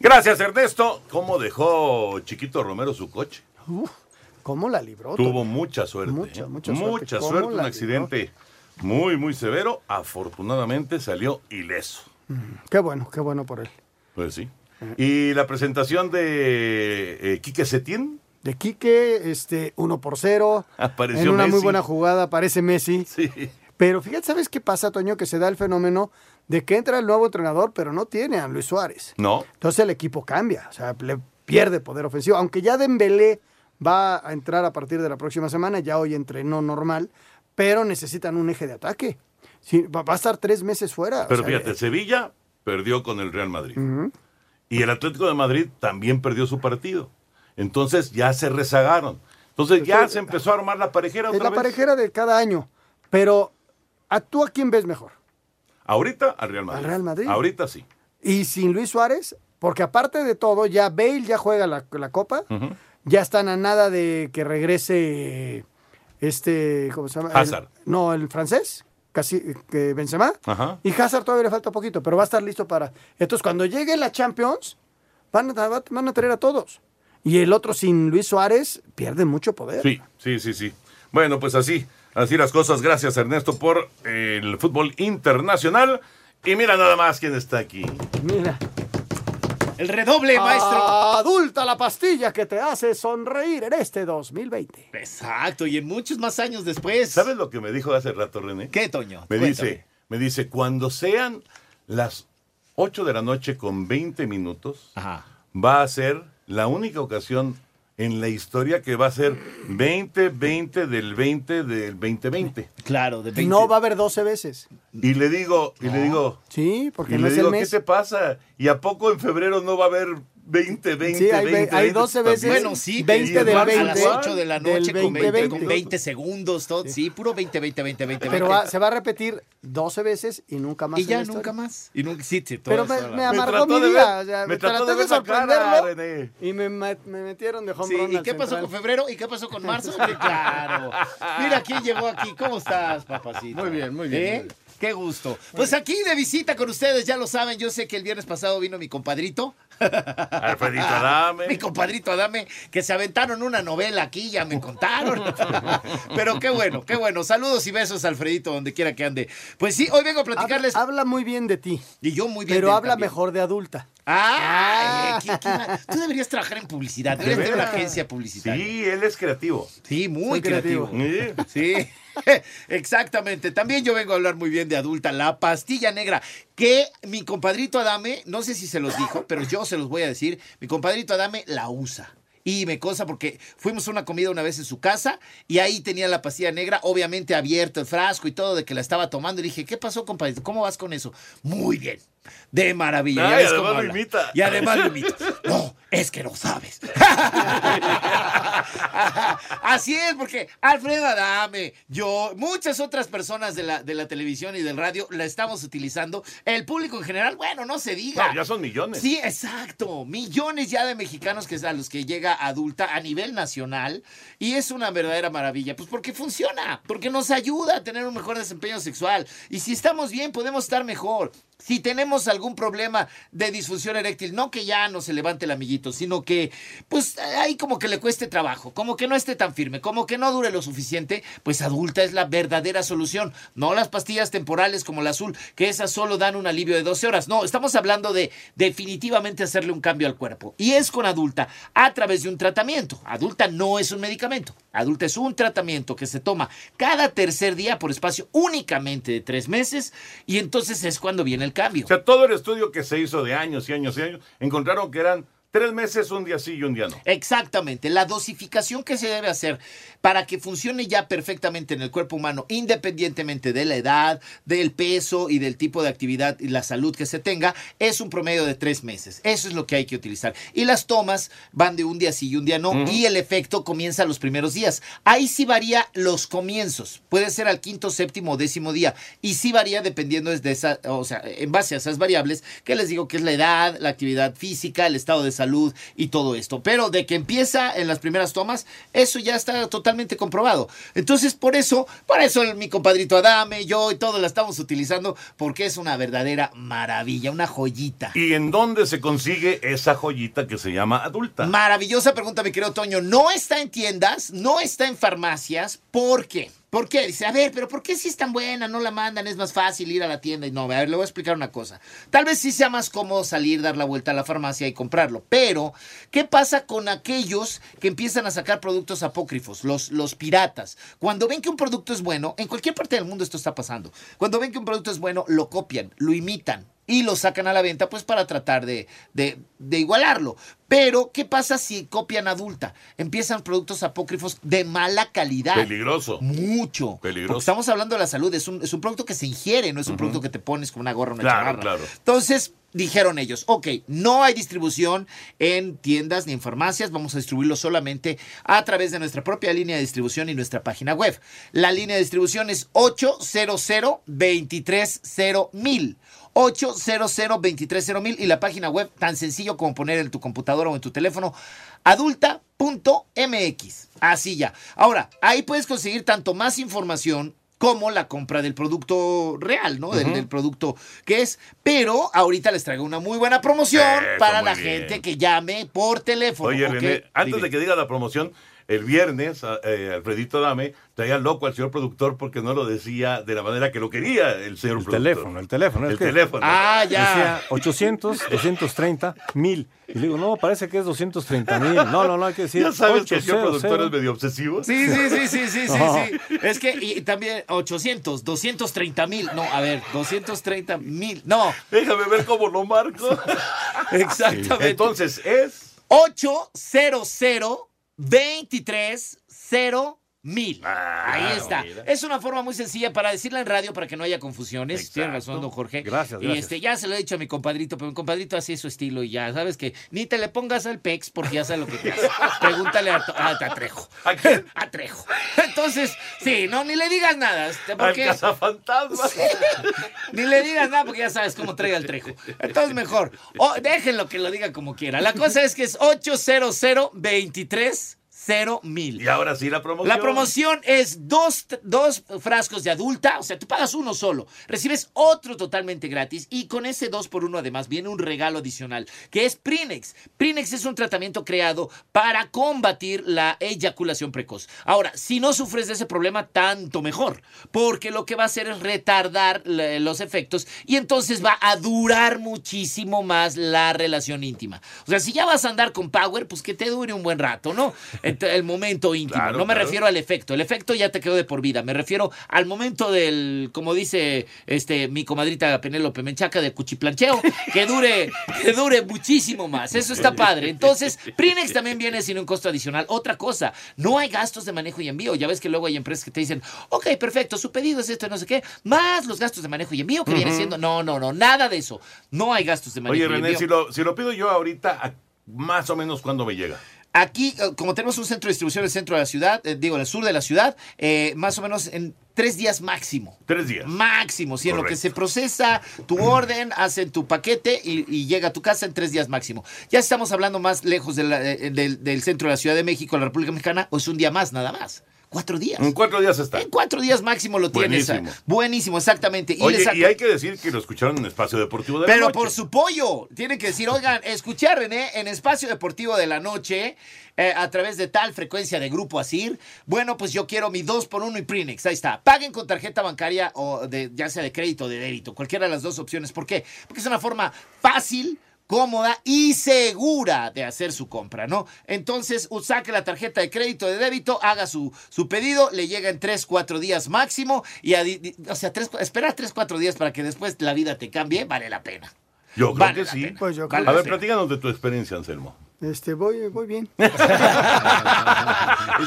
Gracias, Ernesto. ¿Cómo dejó Chiquito Romero su coche? ¿Cómo la libró? Tuvo mucha suerte. Mucha, ¿eh? mucha suerte. Mucha ¿Cómo suerte, un accidente muy, muy severo. Afortunadamente salió ileso. Mm, Qué bueno, qué bueno por él. Pues sí. Y la presentación de eh, Quique Setién. De Quique, este, uno por cero. Apareció en una muy buena jugada, aparece Messi. Sí. Pero fíjate, ¿sabes qué pasa, Toño? Que se da el fenómeno de que entra el nuevo entrenador, pero no tiene a Luis Suárez. No. Entonces el equipo cambia, o sea, le pierde poder ofensivo. Aunque ya Dembélé va a entrar a partir de la próxima semana, ya hoy entrenó normal, pero necesitan un eje de ataque. Sí, va, a estar tres meses fuera. o Pero sea, fíjate, Sevilla perdió con el Real Madrid. Y el Atlético de Madrid también perdió su partido. Entonces ya se rezagaron. Entonces ya se empezó a armar la parejera Es otra la vez. parejera de cada año. Pero, ¿a tú a quién ves mejor? Ahorita al Real Madrid. Al Real Madrid. Ahorita sí. Y sin Luis Suárez, porque aparte de todo, ya Bale ya juega la, la Copa, ya están a nada de que regrese este, ¿cómo se llama? El- Hazard. no, el francés, casi que Benzema. Ajá. Y Hazard todavía le falta poquito, pero va a estar listo para. Entonces, cuando llegue la Champions, van a, van a tener a todos. Y el otro sin Luis Suárez pierde mucho poder. Sí, sí, sí, sí. Bueno, pues así, así las cosas. Gracias, Ernesto, por el fútbol internacional. Y mira nada más quién está aquí. Mira. El redoble, maestro. Adulta la pastilla que te hace sonreír en este 2020. Exacto, y en muchos más años después. ¿Sabes lo que me dijo hace rato, René? ¿Qué, Toño? Me Cuéntame. dice, me dice, cuando sean las 8 de la noche con 20 minutos, va a ser la única ocasión en la historia que va a ser 20-20 del 20 del 2020. Claro, de No va a haber 12 veces. Y le digo, y le digo, Sí, porque y no le es digo, el ¿qué mes. te pasa? ¿Y a poco en febrero no va a haber 20, 20, Sí, hay ve- 20, hay 20? 12 veces. Bueno, sí, 20 pero del igual 20, a las 8 de la noche con 20, 20, con 20 segundos, todo. Sí, puro 20, 20, 20, 20. Pero 20. va- se va a repetir 12 veces y nunca más. Y ya nunca más. Y nunca, sí, sí, Pero me, me amargó mi de día. ver- o sea, me trató traté de de sorprenderlo y me, me metieron de home Sí, run ¿y qué pasó central. con febrero? ¿Y qué pasó con marzo? Sí, claro. Mira quién llegó aquí. ¿Cómo estás, papacito? Muy bien, muy bien, ¿Eh? muy bien. Qué gusto. Pues aquí de visita con ustedes, ya lo saben. Yo sé que el viernes pasado vino mi compadrito. Alfredito Adame. Mi compadrito Adame, que se aventaron una novela aquí, ya me contaron. Pero qué bueno, qué bueno. Saludos y besos, Alfredito, donde quiera que ande. Pues sí, hoy vengo a platicarles. Habla, habla muy bien de ti. Y yo muy bien. Pero de habla también. mejor de adulta. Ah, ¿qué- qué va? tú deberías trabajar en publicidad, ¿De deberías tener una agencia publicitaria. Sí, él es creativo. Sí, muy Soy creativo. creativo. Sí, exactamente. También yo vengo a hablar muy bien de adulta, la pastilla negra, que mi compadrito Adame, no sé si se los dijo, pero yo se los voy a decir, mi compadrito Adame la usa. Y me cosa porque fuimos a una comida una vez en su casa y ahí tenía la pastilla negra, obviamente abierto el frasco y todo de que la estaba tomando. Y dije, ¿qué pasó, compadrito? ¿Cómo vas con eso? Muy bien. De maravilla. Ya ves además lo imita. Y además lo imita. No, es que no sabes. Así es, porque Alfredo Adame, yo, muchas otras personas de la, de la televisión y del radio la estamos utilizando. El público en general, bueno, no se diga. No, ya son millones. Sí, exacto. Millones ya de mexicanos que es a los que llega adulta a nivel nacional. Y es una verdadera maravilla. Pues porque funciona, porque nos ayuda a tener un mejor desempeño sexual. Y si estamos bien, podemos estar mejor. Si tenemos algún problema de disfunción eréctil, no que ya no se levante el amiguito, sino que pues ahí como que le cueste trabajo, como que no esté tan firme, como que no dure lo suficiente, pues adulta es la verdadera solución. No las pastillas temporales como la azul, que esas solo dan un alivio de 12 horas. No, estamos hablando de definitivamente hacerle un cambio al cuerpo. Y es con adulta a través de un tratamiento. Adulta no es un medicamento. Adulta es un tratamiento que se toma cada tercer día por espacio únicamente de tres meses y entonces es cuando viene el cambio. O sea, todo el estudio que se hizo de años y años y años, encontraron que eran tres meses, un día sí y un día no. Exactamente. La dosificación que se debe hacer para que funcione ya perfectamente en el cuerpo humano, independientemente de la edad, del peso y del tipo de actividad y la salud que se tenga, es un promedio de tres meses. Eso es lo que hay que utilizar. Y las tomas van de un día sí y un día no, y el efecto comienza los primeros días. Ahí sí varía los comienzos. Puede ser al quinto, séptimo o décimo día. Y sí varía dependiendo de esa, o sea, en base a esas variables que les digo que es la edad, la actividad física, el estado de salud y todo esto. Pero de que empieza en las primeras tomas, eso ya está totalmente comprobado. Entonces, por eso, por eso mi compadrito Adame, yo y todos la estamos utilizando, porque es una verdadera maravilla, una joyita. ¿Y en dónde se consigue esa joyita que se llama adulta? Maravillosa pregunta, mi querido Toño. No está en tiendas, no está en farmacias, ¿por qué? ¿Por qué? Dice, a ver, pero ¿por qué si es tan buena? No la mandan, es más fácil ir a la tienda. Y no, a ver, le voy a explicar una cosa. Tal vez sí sea más cómodo salir, dar la vuelta a la farmacia y comprarlo. Pero, ¿qué pasa con aquellos que empiezan a sacar productos apócrifos, los, los piratas? Cuando ven que un producto es bueno, en cualquier parte del mundo esto está pasando. Cuando ven que un producto es bueno, lo copian, lo imitan y lo sacan a la venta pues para tratar de, de, de, igualarlo. Pero, ¿qué pasa si copian adulta? Empiezan productos apócrifos de mala calidad. Peligroso. Mucho. Peligroso. Porque estamos hablando de la salud, es un, es un producto que se ingiere, no es un producto que te pones con una gorra o una Claro, chamarra. claro. Entonces, dijeron ellos, ok, no hay distribución en tiendas ni en farmacias, vamos a distribuirlo solamente a través de nuestra propia línea de distribución y nuestra página web. La línea de distribución es 800 230 mil. 800 230 mil y la página web tan sencillo como poner en tu computadora o en tu teléfono adulta.mx. Así ya. Ahora, ahí puedes conseguir tanto más información como la compra del producto real, ¿no? Del, producto que es. Pero ahorita les traigo una muy buena promoción Eso, para muy la bien. gente que llame por teléfono. Oye. René, antes Dime. de que diga la promoción, el viernes, eh, Alfredito Dame traía loco al señor productor porque no lo decía de la manera que lo quería el señor El productor. teléfono, el teléfono. es El que teléfono. Ah, ya. Decía 800, 230, 1000. Y le digo, no, parece que es 230 mil. No, no, no, hay que decir. Ya sabes que el señor 800. productor es medio obsesivo. Sí, sí, sí, sí, sí, sí, No. sí. Es que, y también 800, 230 mil. No, a ver, 230 mil. No. Déjame ver cómo lo marco. Exactamente. Entonces es 800 23 mil. Ahí está. mira. Es una forma muy sencilla para decirla en radio para que no haya confusiones. Tiene razón, don Jorge. Gracias, Y gracias. este, ya se lo he dicho a mi compadrito, pero mi compadrito así es su estilo y ya, sabes que ni te le pongas al pex porque ya sabe lo que te hace. Pregúntale a, a, a Trejo. ¿A quién? A Trejo. Entonces, sí, no, ni le digas nada. este, al Porque, cazafantasmas. ni le digas nada porque ya sabes cómo trae al Trejo. Entonces, mejor. Déjenlo que lo diga como quiera. La cosa es que es 800 23 mil. Y ahora sí la promoción. La promoción es dos, dos frascos de adulta, o sea, tú pagas uno solo, recibes otro totalmente gratis y con ese dos por uno además viene un regalo adicional que es Prinex. Prinex es un tratamiento creado para combatir la eyaculación precoz. Ahora, si no sufres de ese problema, tanto mejor, porque lo que va a hacer es retardar los efectos y entonces va a durar muchísimo más la relación íntima. O sea, si ya vas a andar con Power, pues que te dure un buen rato, ¿no? El momento íntimo. Claro, no me claro. refiero al efecto. El efecto ya te quedó de por vida. Me refiero al momento del, como dice este mi comadrita Penélope Menchaca, de cuchiplancheo, que dure, que dure muchísimo más. Eso está padre. Entonces, Prinex también viene sin un costo adicional. Otra cosa, no hay gastos de manejo y envío. Ya ves que luego hay empresas que te dicen, ok, perfecto, su pedido es esto y no sé qué, más los gastos de manejo y envío que viene siendo. No, no, no, nada de eso. No hay gastos de manejo Oye, y René, envío. si lo, si lo pido yo ahorita, ¿a- más o menos cuándo me llega? Aquí, eh, como tenemos un centro de distribución en el centro de la ciudad, eh, digo, en el sur de la ciudad, eh, más o menos en tres días máximo. Tres días. Máximo, sí, en lo que se procesa tu orden, hacen tu paquete y, y llega a tu casa en tres días máximo. Ya estamos hablando más lejos de la- eh, del, del centro de la Ciudad de México, la República Mexicana, o es un día más, nada más. Cuatro días. En cuatro días está. En cuatro días máximo lo tienes. Buenísimo. ah, Buenísimo, exactamente. Y Oye, les y hay que decir que lo escucharon en Espacio Deportivo de la pero Noche. por su pollo. Tienen que decir, oigan, escuché a René en Espacio Deportivo de la Noche eh, a través de tal frecuencia de Grupo Asir. Bueno, pues yo quiero mi 2 por 1 y Prinex. Ahí está. Paguen con tarjeta bancaria o de, ya sea de crédito o de débito. Cualquiera de las dos opciones. ¿Por qué? Porque es una forma fácil cómoda y segura de hacer su compra, ¿no? Entonces, saque la tarjeta de crédito de débito, haga su, su pedido, le llega en 3, 4 días máximo y, o sea, tres, espera 3, 4 días para que después la vida te cambie, vale la pena. Yo creo que sí. Pues a ver, platícanos de tu experiencia, Anselmo. Este, voy, voy bien. es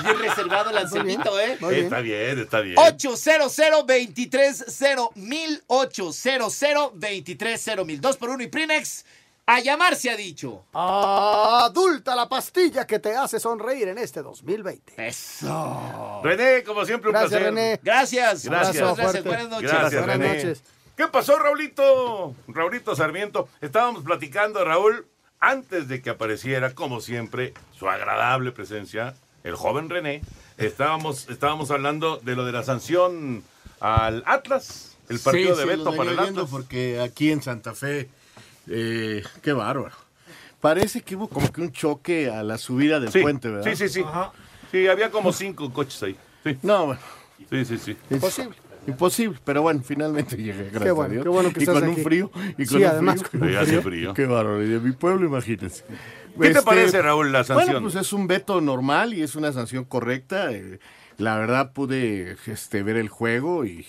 bien reservado el Anselmito, ¿eh? Está bien, está bien. 800 230 mil 800 230 mil 2 por 1 y Primex. A llamar se ha dicho. Adulta la pastilla que te hace sonreír en este 2020. Eso. René, como siempre, un Gracias, placer. René. Gracias. Gracias. Gracias. Buenas noches. Gracias, Buenas René. noches. ¿Qué pasó, Raulito? Raulito Sarmiento. Estábamos platicando, Raúl, antes de que apareciera, como siempre, su agradable presencia, el joven René. Estábamos, estábamos hablando de lo de la sanción al Atlas, el partido Sí, de sí, Beto lo para el Atlas. porque aquí en Santa Fe, eh, qué bárbaro. Parece que hubo como que un choque a la subida del Sí, puente, ¿verdad? Sí, sí, sí. Sí, había como cinco coches ahí. Sí. No, bueno. Sí, sí, sí. Imposible. Imposible, pero bueno, finalmente llegué, gracias bueno, a Dios. qué bueno que y estás con aquí. un frío. Y Sí, con un además, frío. con un Sí, frío. Qué bárbaro. Y de mi pueblo, imagínense. ¿Qué te Este, parece, Raúl, la sanción? Bueno, pues es un veto normal y es una sanción correcta. Eh, La verdad pude este, ver el juego y,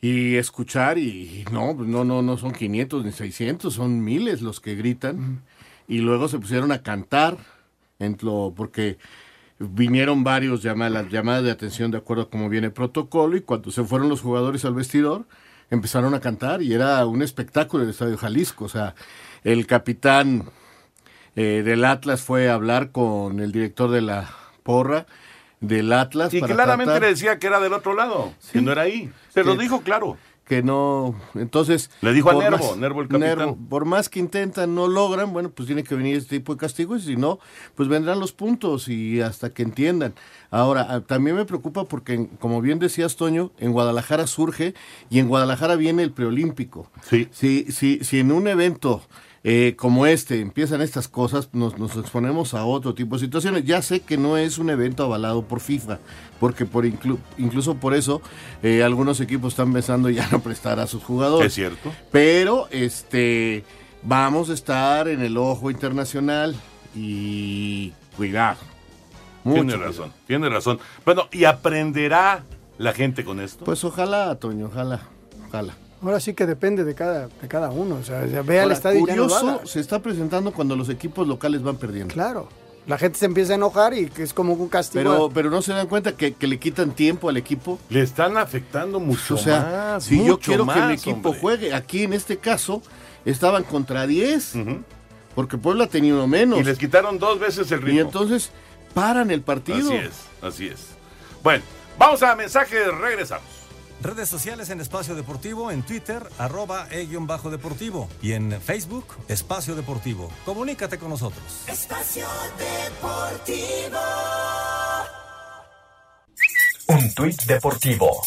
y escuchar y no, pues no, no, no son 500 ni 600, son miles los que gritan. Y luego se pusieron a cantar, en lo- porque vinieron varios llamadas, las llamadas de atención de acuerdo a cómo viene el protocolo y cuando se fueron los jugadores al vestidor empezaron a cantar y era un espectáculo el Estadio Jalisco. O sea, el capitán eh, del Atlas fue a hablar con el director de la porra del Atlas. Y para claramente tratar- le decía que era del otro lado, que no era ahí. Se lo dijo claro. que no, entonces... Le dijo a Nervo, Nervo el capitán. por más que intentan, no logran, bueno, pues tiene que venir este tipo de castigos y si no, pues vendrán los puntos y hasta que entiendan. Ahora, ah, también me preocupa porque, como bien decías, Toño, en Guadalajara surge y en Guadalajara viene el preolímpico. Sí. Si, si, si en un evento eh, como este empiezan estas cosas, nos, nos exponemos a otro tipo de situaciones. Ya sé que no es un evento avalado por FIFA, porque por inclu- incluso por eso eh, algunos equipos están pensando ya no prestar a sus jugadores. Es cierto. Pero este vamos a estar en el ojo internacional y cuidado. Mucho tiene cuidado. razón, tiene razón. Bueno, ¿y aprenderá la gente con esto? Pues ojalá, Toño, ojalá, ojalá. Ahora sí que depende de cada, de cada uno. O sea, ve al estadio y ya no lo curioso, se está presentando cuando los equipos locales van perdiendo. Claro. La gente se empieza a enojar y que es como un castigo. Pero, pero no se dan cuenta que, que le quitan tiempo al equipo. Le están afectando mucho O sea, más. si yo quiero que el equipo hombre. juegue, aquí en este caso estaban contra 10, porque Puebla tenía uno menos. Y les quitaron dos veces el ritmo. Y entonces paran el partido. Así es, así es. Bueno, vamos a mensajes, regresamos. Redes sociales en Espacio Deportivo, en Twitter, arroba e-bajo deportivo y en Facebook, Espacio Deportivo. Comunícate con nosotros. Espacio Deportivo. Un tuit deportivo.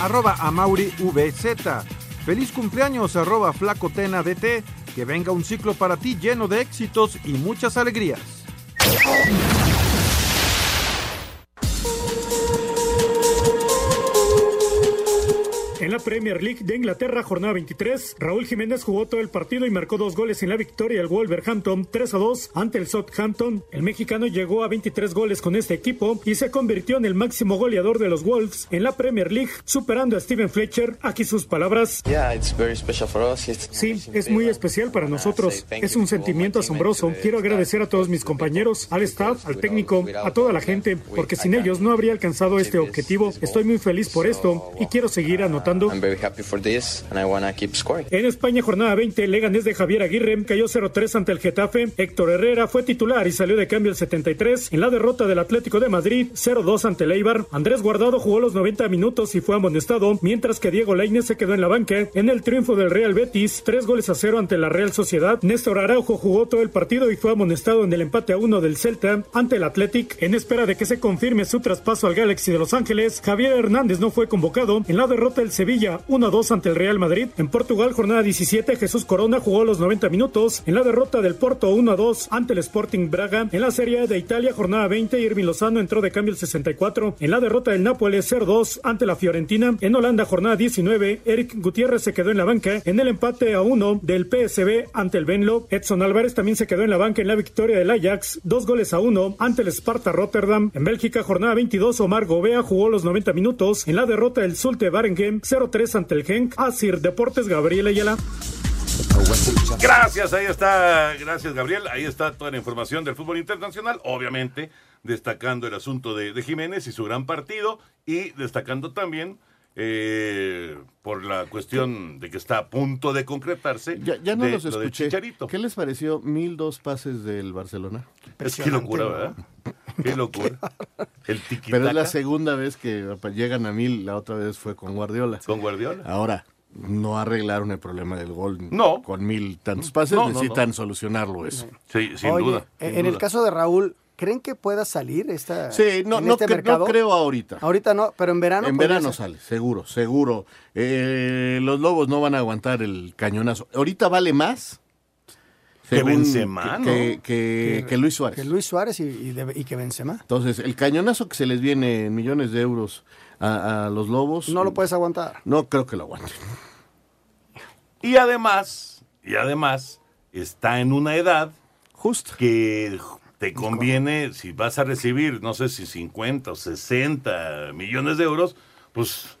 Arroba a Mauri VZ. Feliz cumpleaños, arroba Flacotena DT. Que venga un ciclo para ti lleno de éxitos y muchas alegrías. La Premier League de Inglaterra, jornada 23, Raúl Jiménez jugó todo el partido y marcó dos goles en la victoria del Wolverhampton 3 a 2 ante el Southampton. El mexicano llegó a 23 goles con este equipo y se convirtió en el máximo goleador de los Wolves en la Premier League, superando a Steven Fletcher. Aquí sus palabras. Sí, es muy especial para nosotros. Es un sentimiento asombroso. Quiero agradecer a todos mis compañeros, al staff, al técnico, a toda la gente, porque sin ellos no habría alcanzado este objetivo. Estoy muy feliz por esto y quiero seguir anotando. En España, jornada 20, Leganés de Javier Aguirre cayó 0-3 ante el Getafe. Héctor Herrera fue titular y salió de cambio el 73. En la derrota del Atlético de Madrid, 0-2 ante el Eibar. Andrés Guardado jugó los 90 minutos y fue amonestado, mientras que Diego Lainez se quedó en la banca. En el triunfo del Real Betis, 3 goles a 0 ante la Real Sociedad. Néstor Araujo jugó todo el partido y fue amonestado en el empate a 1 del Celta ante el Athletic. En espera de que se confirme su traspaso al Galaxy de Los Ángeles, Javier Hernández no fue convocado. En la derrota del Sevilla Sevilla 1-2 ante el Real Madrid. En Portugal, jornada 17, Jesús Corona jugó los 90 minutos en la derrota del Porto 1-2 ante el Sporting Braga. En la Serie de Italia, jornada 20, Irving Lozano entró de cambio el 64. En la derrota del Nápoles 0-2 ante la Fiorentina. En Holanda, jornada 19, Eric Gutiérrez se quedó en la banca. En el empate a 1 del PSB ante el Benlo, Edson Álvarez también se quedó en la banca en la victoria del Ajax, dos goles a uno ante el Sparta Rotterdam. En Bélgica, jornada 22, Omar Gobea jugó los 90 minutos en la derrota del Zulte Waregem 0-3 ante el Genk. Asir Deportes, Gabriel Ayala. Gracias, ahí está, gracias Gabriel, ahí está toda la información del fútbol internacional, obviamente destacando el asunto de, de Jiménez y su gran partido y destacando también eh, por la cuestión de que está a punto de concretarse. Ya, ya no de- los escuché. Chicharito. ¿Qué les pareció mil dos pases del Barcelona? Es que locura, ¿verdad? Qué locura. El Pero es la segunda vez que llegan a mil, la otra vez fue con Guardiola. Con Guardiola. Ahora, no arreglaron el problema del gol No. con mil tantos pases, No, no, necesitan no. solucionarlo eso. Sí, Oye, en el caso de Raúl, ¿creen que pueda salir esta Sí, no, en no, este cre- no creo ahorita. Ahorita no, pero en verano En verano ser. sale, seguro, seguro. Eh, los Lobos no van a aguantar el cañonazo. Ahorita vale más. Que Benzema, ¿no? que, que- que Luis Suárez. Que Luis Suárez y, y de- y que Benzema. Entonces, el cañonazo que se les viene en millones de euros a, a los Lobos. No lo puedes aguantar. No creo que lo aguanten. Y además, y además, está en una edad justo que te conviene, si vas a recibir, no sé si 50 o 60 millones de euros, pues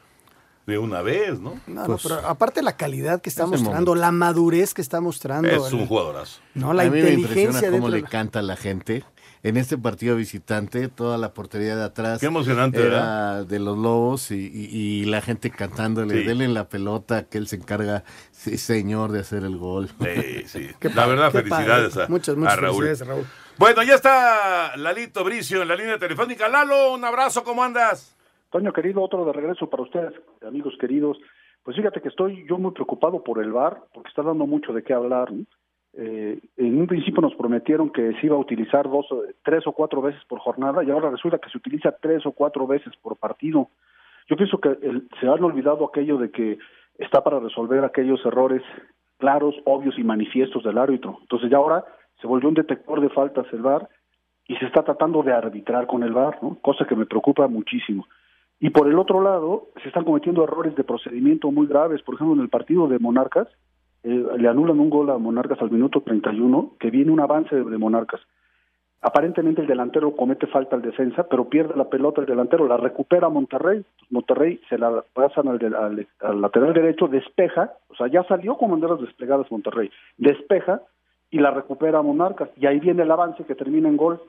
de una vez, ¿no? No, Pues, no, pero aparte la calidad que está mostrando, la madurez que está mostrando. Es un jugadorazo. No, la a mí me impresiona inteligencia cómo le la- canta a la gente. En este partido visitante, toda la portería de atrás. Qué emocionante, Era de los Lobos y, y- y la gente cantándole, Sí. denle la pelota, que él se encarga, sí, señor, de hacer el gol. Sí, sí. Qué la padre, verdad, qué felicidades padre. a, Muchas, a muchas Raúl. felicidades, Raúl. Bueno, ya está Lalito Bricio en la línea telefónica. Lalo, un abrazo, ¿cómo andas? Toño querido, otro de regreso para ustedes, amigos queridos. Pues fíjate que estoy yo muy preocupado por el VAR, porque está dando mucho de qué hablar. Eh, en un principio nos prometieron que se iba a utilizar dos, o- tres o cuatro veces por jornada y ahora resulta que se utiliza tres o cuatro veces por partido. Yo pienso que el- se han olvidado aquello de que está para resolver aquellos errores claros, obvios y manifiestos del árbitro. Entonces ya ahora se volvió un detector de faltas el VAR y se está tratando de arbitrar con el VAR, ¿no? cosa que me preocupa muchísimo. Y por el otro lado, se están cometiendo errores de procedimiento muy graves. Por ejemplo, en el partido de Monarcas, eh, le anulan un gol a Monarcas al minuto 31, que viene un avance de, Monarcas. Aparentemente el delantero comete falta al defensa, pero pierde la pelota el delantero, la recupera Monterrey. Monterrey se la pasan al, al- al lateral derecho, despeja, o sea, ya salió con banderas desplegadas Monterrey, despeja y la recupera Monarcas. Y ahí viene el avance que termina en gol.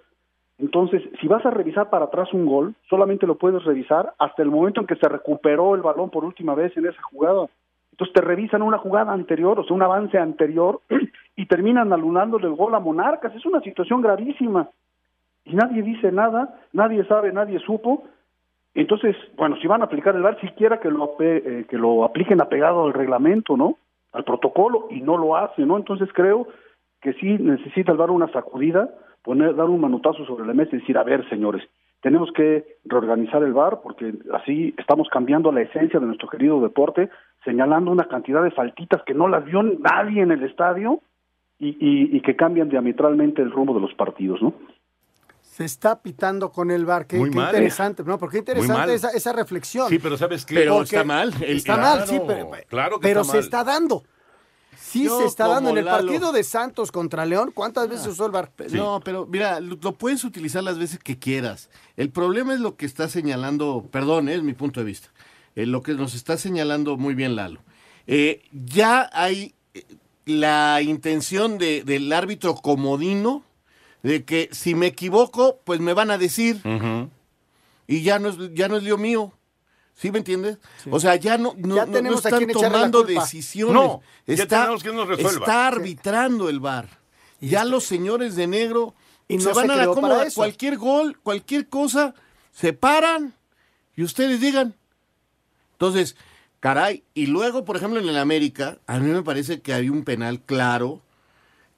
Entonces, si vas a revisar para atrás un gol, solamente lo puedes revisar hasta el momento en que se recuperó el balón por última vez en esa jugada. Entonces te revisan una jugada anterior, o sea, un avance anterior, y terminan alunándole el gol a Monarcas. Es una situación gravísima. Y nadie dice nada, nadie sabe, nadie supo. Entonces, bueno, si van a aplicar el VAR, siquiera que lo, eh, que lo apliquen apegado al reglamento, ¿no? Al protocolo, y no lo hace, ¿no? Entonces creo que sí necesita el VAR una sacudida, poner, dar un manotazo sobre la mesa y decir, a ver, señores, tenemos que reorganizar el VAR porque así estamos cambiando la esencia de nuestro querido deporte, señalando una cantidad de faltitas que no las vio nadie en el estadio y, y- y que cambian diametralmente el rumbo de los partidos, ¿no? Se está pitando con el VAR. Qué, mal. interesante, ¿no? Porque interesante esa, esa reflexión. Sí, pero ¿sabes qué? Pero está mal. El- está claro, mal, sí, pero, claro que pero está se mal. está dando. Sí Yo se está dando. En el Lalo- partido de Santos contra León, ¿cuántas veces usó el VAR? No, pero mira, lo, lo puedes utilizar las veces que quieras. El problema es lo que está señalando, perdón, eh, es mi punto de vista, eh, lo que nos está señalando muy bien Lalo. Eh, ya hay la intención de- del árbitro comodino de que si me equivoco, pues me van a decir y ya no es, ya no es lío mío. ¿Sí me entiendes? O sea, ya no, no, Ya no- están tomando decisiones. No, ya está, tenemos quien nos está arbitrando el VAR. Ya los señores de negro Y se van se a la cómoda. Cualquier gol, cualquier cosa, se paran y ustedes digan. Entonces, caray, y luego, por ejemplo, en el América, a mí me parece que hay un penal claro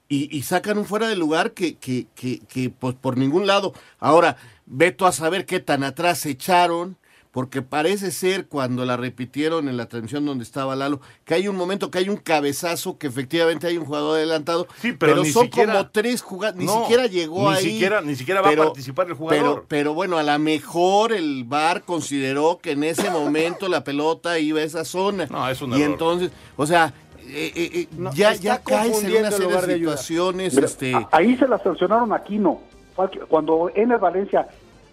y, y sacan un fuera de lugar que, que, que, que, pues, por ningún lado. Ahora, veto a saber qué tan atrás se echaron, porque parece ser cuando la repitieron en la transmisión donde estaba Lalo, que hay un momento que hay un cabezazo que efectivamente hay un jugador adelantado, Sí, pero son siquiera- como tres jugadas, ni No, siquiera llegó ni ahí. siquiera- ni siquiera va a participar el jugador. Pero, pero bueno, a lo mejor el VAR consideró que en ese momento la pelota iba a esa zona. No, es un y error. entonces, o sea, eh, eh, eh, No, ya, ya caes en una en serie de situaciones, Mira, este... Ahí se la sancionaron a Aquino. Cuando Ener Valencia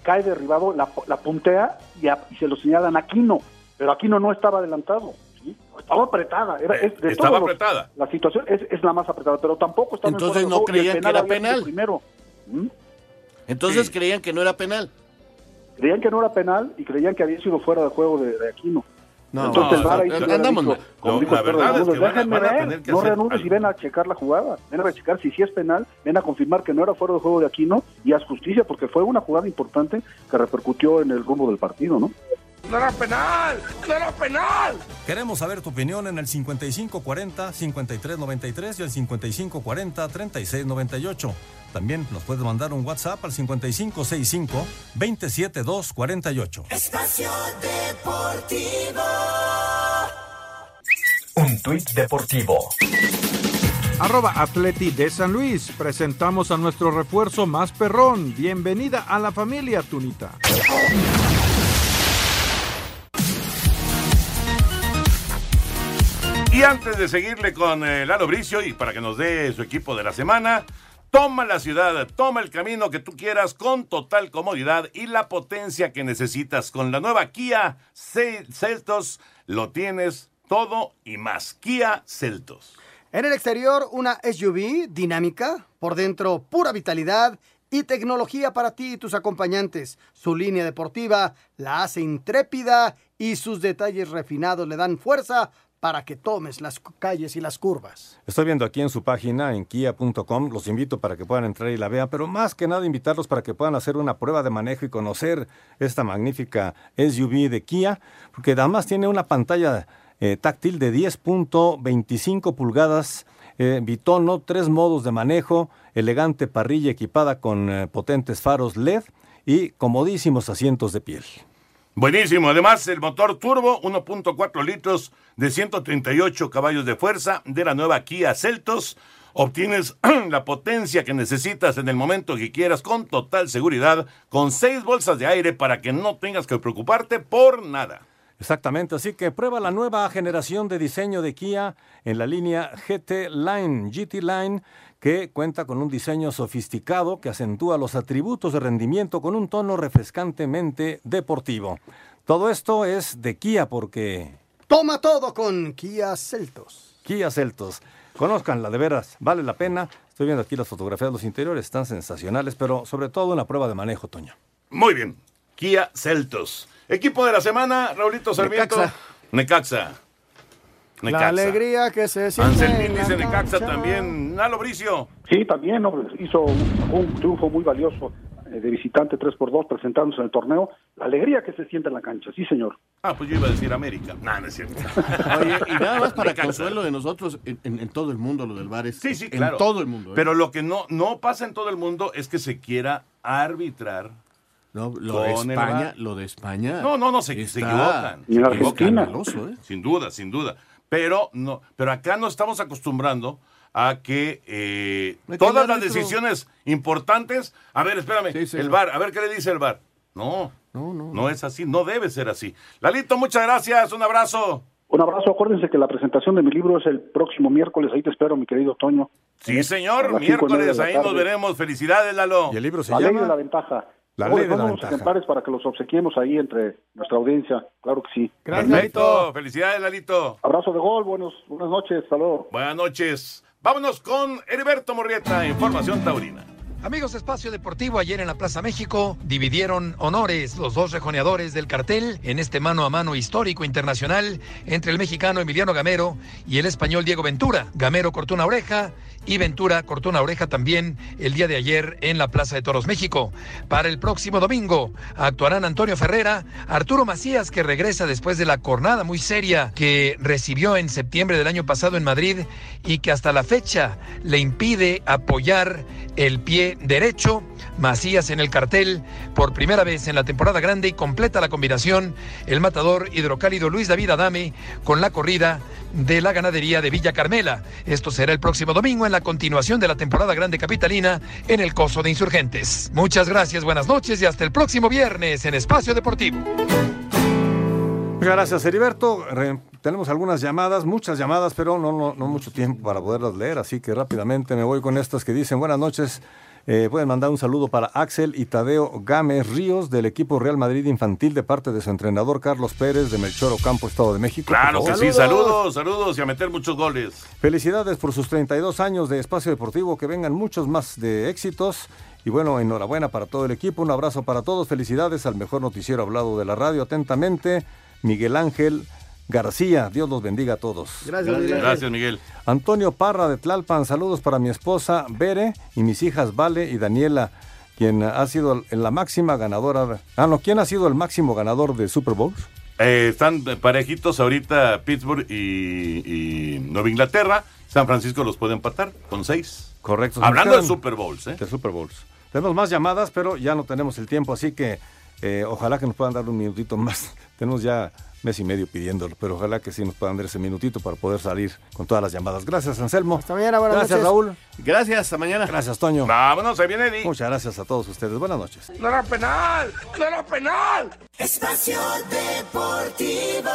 cae derribado, la, la puntea y, a- y se lo señalan a Aquino. Pero Aquino no estaba adelantado. ¿sí? Estaba apretada. Era, es de Eh, estaba todos los- apretada. La situación es, es la más apretada, pero tampoco estaba en Entonces no juego creían que era penal. Primero. ¿Mm? Entonces Sí. creían que no era penal. Creían que no era penal y creían que había sido fuera de juego de, de Aquino. No, Entonces no, el VAR ahí no, se hubiera andamos dicho, como No, dijo la verdad es que van a- déjenme van a ver, tener que no hacer algo. y ven a checar la jugada, ven a checar si sí es penal, ven a confirmar que no era fuera de juego de Aquino y haz justicia porque fue una jugada importante que repercutió en el rumbo del partido, ¿no? ¡No era penal! ¡No era penal! Queremos saber tu opinión en el 5540-5393 y el 5540-3698. También nos puedes mandar un WhatsApp al 5565-27248. Espacio Deportivo. Un tuit deportivo. Arroba Atleti de San Luis. Presentamos a nuestro refuerzo más perrón. Bienvenida a la familia, Tunita. Y antes de seguirle con eh, Lalo Bricio y para que nos dé su equipo de la semana, toma la ciudad, toma el camino que tú quieras con total comodidad y la potencia que necesitas. Con la nueva Kia Ce- Celtos lo tienes todo y más. Kia Celtos. En el exterior, una SUV dinámica, por dentro pura vitalidad y tecnología para ti y tus acompañantes. Su línea deportiva la hace intrépida y sus detalles refinados le dan fuerza para que tomes las calles y las curvas. Estoy viendo aquí en su página, en kia.com, los invito para que puedan entrar y la vean, pero más que nada invitarlos para que puedan hacer una prueba de manejo y conocer esta magnífica SUV de Kia, porque además tiene una pantalla eh, táctil de 10.25 pulgadas, eh, bitono, tres modos de manejo, elegante parrilla equipada con eh, potentes faros LED y comodísimos asientos de piel. Buenísimo. Además, el motor turbo, 1.4 litros de 138 caballos de fuerza de la nueva Kia Celtos. Obtienes la potencia que necesitas en el momento que quieras con total seguridad, con seis bolsas de aire para que no tengas que preocuparte por nada. Exactamente, así que prueba la nueva generación de diseño de Kia en la línea GT Line, GT Line, que cuenta con un diseño sofisticado que acentúa los atributos de rendimiento con un tono refrescantemente deportivo. Todo esto es de Kia porque Toma todo con Kia Celtos. Kia Celtos. Conozcanla, de veras, vale la pena. Estoy viendo aquí las fotografías de los interiores, están sensacionales, pero sobre todo en la prueba de manejo, Toño. Muy bien. Kia Celtos. Equipo de la semana, Raulito Sarmiento. Necaxa. Necaxa. La alegría que se siente. Anselmín en la dice Necaxa también. Nalo Bricio. Sí, también ¿no? hizo un, un triunfo muy valioso eh, de visitante 3 por 2 presentándose en el torneo. La alegría que se siente en la cancha, sí señor. Ah, pues yo iba a decir América. No, no es cierto. Oye, y nada más para consuelo de nosotros, en, en- en todo el mundo lo del bar es Sí, sí, en claro. todo el mundo. ¿eh? Pero lo que no, no pasa en todo el mundo es que se quiera arbitrar. No, lo de España, lo de España. No, no, no, se, equivocan. Y en Se Argentina. equivocan. ¿eh? Sin duda, sin duda. Pero no, pero acá no estamos acostumbrando a que eh, todas las decisiones importantes. A ver, espérame, Sí, el VAR, a ver qué le dice el VAR. No, No, no, no es así, no debe ser así. Lalito, muchas gracias, un abrazo. Un abrazo, acuérdense que la presentación de mi libro es el próximo miércoles, ahí te espero, mi querido Toño. Sí, señor, miércoles, ahí nos veremos. Felicidades, Lalo. Y el libro se La ley de la llama ventaja. La ley de la ventaja. ejemplares para que los obsequiemos ahí entre nuestra audiencia, claro que sí. Perfecto, felicidades, Lalito. Abrazo de gol, buenos, buenas noches, luego. Buenas noches. Vámonos con Heriberto Morrieta, Información Taurina. Amigos Espacio Deportivo, ayer en la Plaza México dividieron honores los dos rejoneadores del cartel en este mano a mano histórico internacional entre el mexicano Emiliano Gamero y el español Diego Ventura. Gamero cortó una oreja y Ventura cortó una oreja también el día de ayer en la Plaza de Toros México. Para el próximo domingo actuarán Antonio Ferrera, Arturo Macías que regresa después de la cornada muy seria que recibió en septiembre del año pasado en Madrid y que hasta la fecha le impide apoyar el pie derecho. Macías en el cartel por primera vez en la temporada grande y completa la combinación el matador hidrocálido Luis David Adame con la corrida de la ganadería de Villa Carmela. Esto será el próximo domingo en la continuación de la temporada grande capitalina en el Coso de Insurgentes. Muchas gracias, buenas noches y hasta el próximo viernes en Espacio Deportivo. Gracias, Heriberto. tenemos algunas llamadas, muchas llamadas, pero no, no, no mucho tiempo para poderlas leer, así que rápidamente me voy con estas que dicen buenas noches. Eh, pueden mandar un saludo para Axel y Tadeo Gámez Ríos del equipo Real Madrid Infantil de parte de su entrenador Carlos Pérez de Melchor Ocampo, Estado de México. Claro que sí, saludos, saludos y a meter muchos goles. Felicidades por sus 32 años de espacio deportivo, que vengan muchos más de éxitos. Y bueno, enhorabuena para todo el equipo, un abrazo para todos, felicidades al mejor noticiero hablado de la radio, atentamente, Miguel Ángel García. Dios los bendiga a todos. Gracias, Miguel. Gracias, Miguel. Antonio Parra de Tlalpan, saludos para mi esposa Bere y mis hijas Vale y Daniela, quien ha sido la máxima ganadora. Ah, no, ¿quién ha sido el máximo ganador de Super Bowls? Eh, están parejitos ahorita Pittsburgh y, Nueva Inglaterra. San Francisco los puede empatar con seis. Correcto. Hablando de Super Bowls, ¿eh? De Super Bowls. Tenemos más llamadas, pero ya no tenemos el tiempo, así que eh, ojalá que nos puedan dar un minutito más. tenemos ya mes y medio pidiéndolo, pero ojalá que sí nos puedan dar ese minutito para poder salir con todas las llamadas. Gracias, Anselmo. Hasta mañana, buenas Gracias, Raúl. Gracias, hasta mañana. Gracias, Toño. Vámonos, se viene Eddie. Muchas gracias a todos ustedes. Buenas noches. ¡No era penal! ¡No era penal! Espacio Deportivo.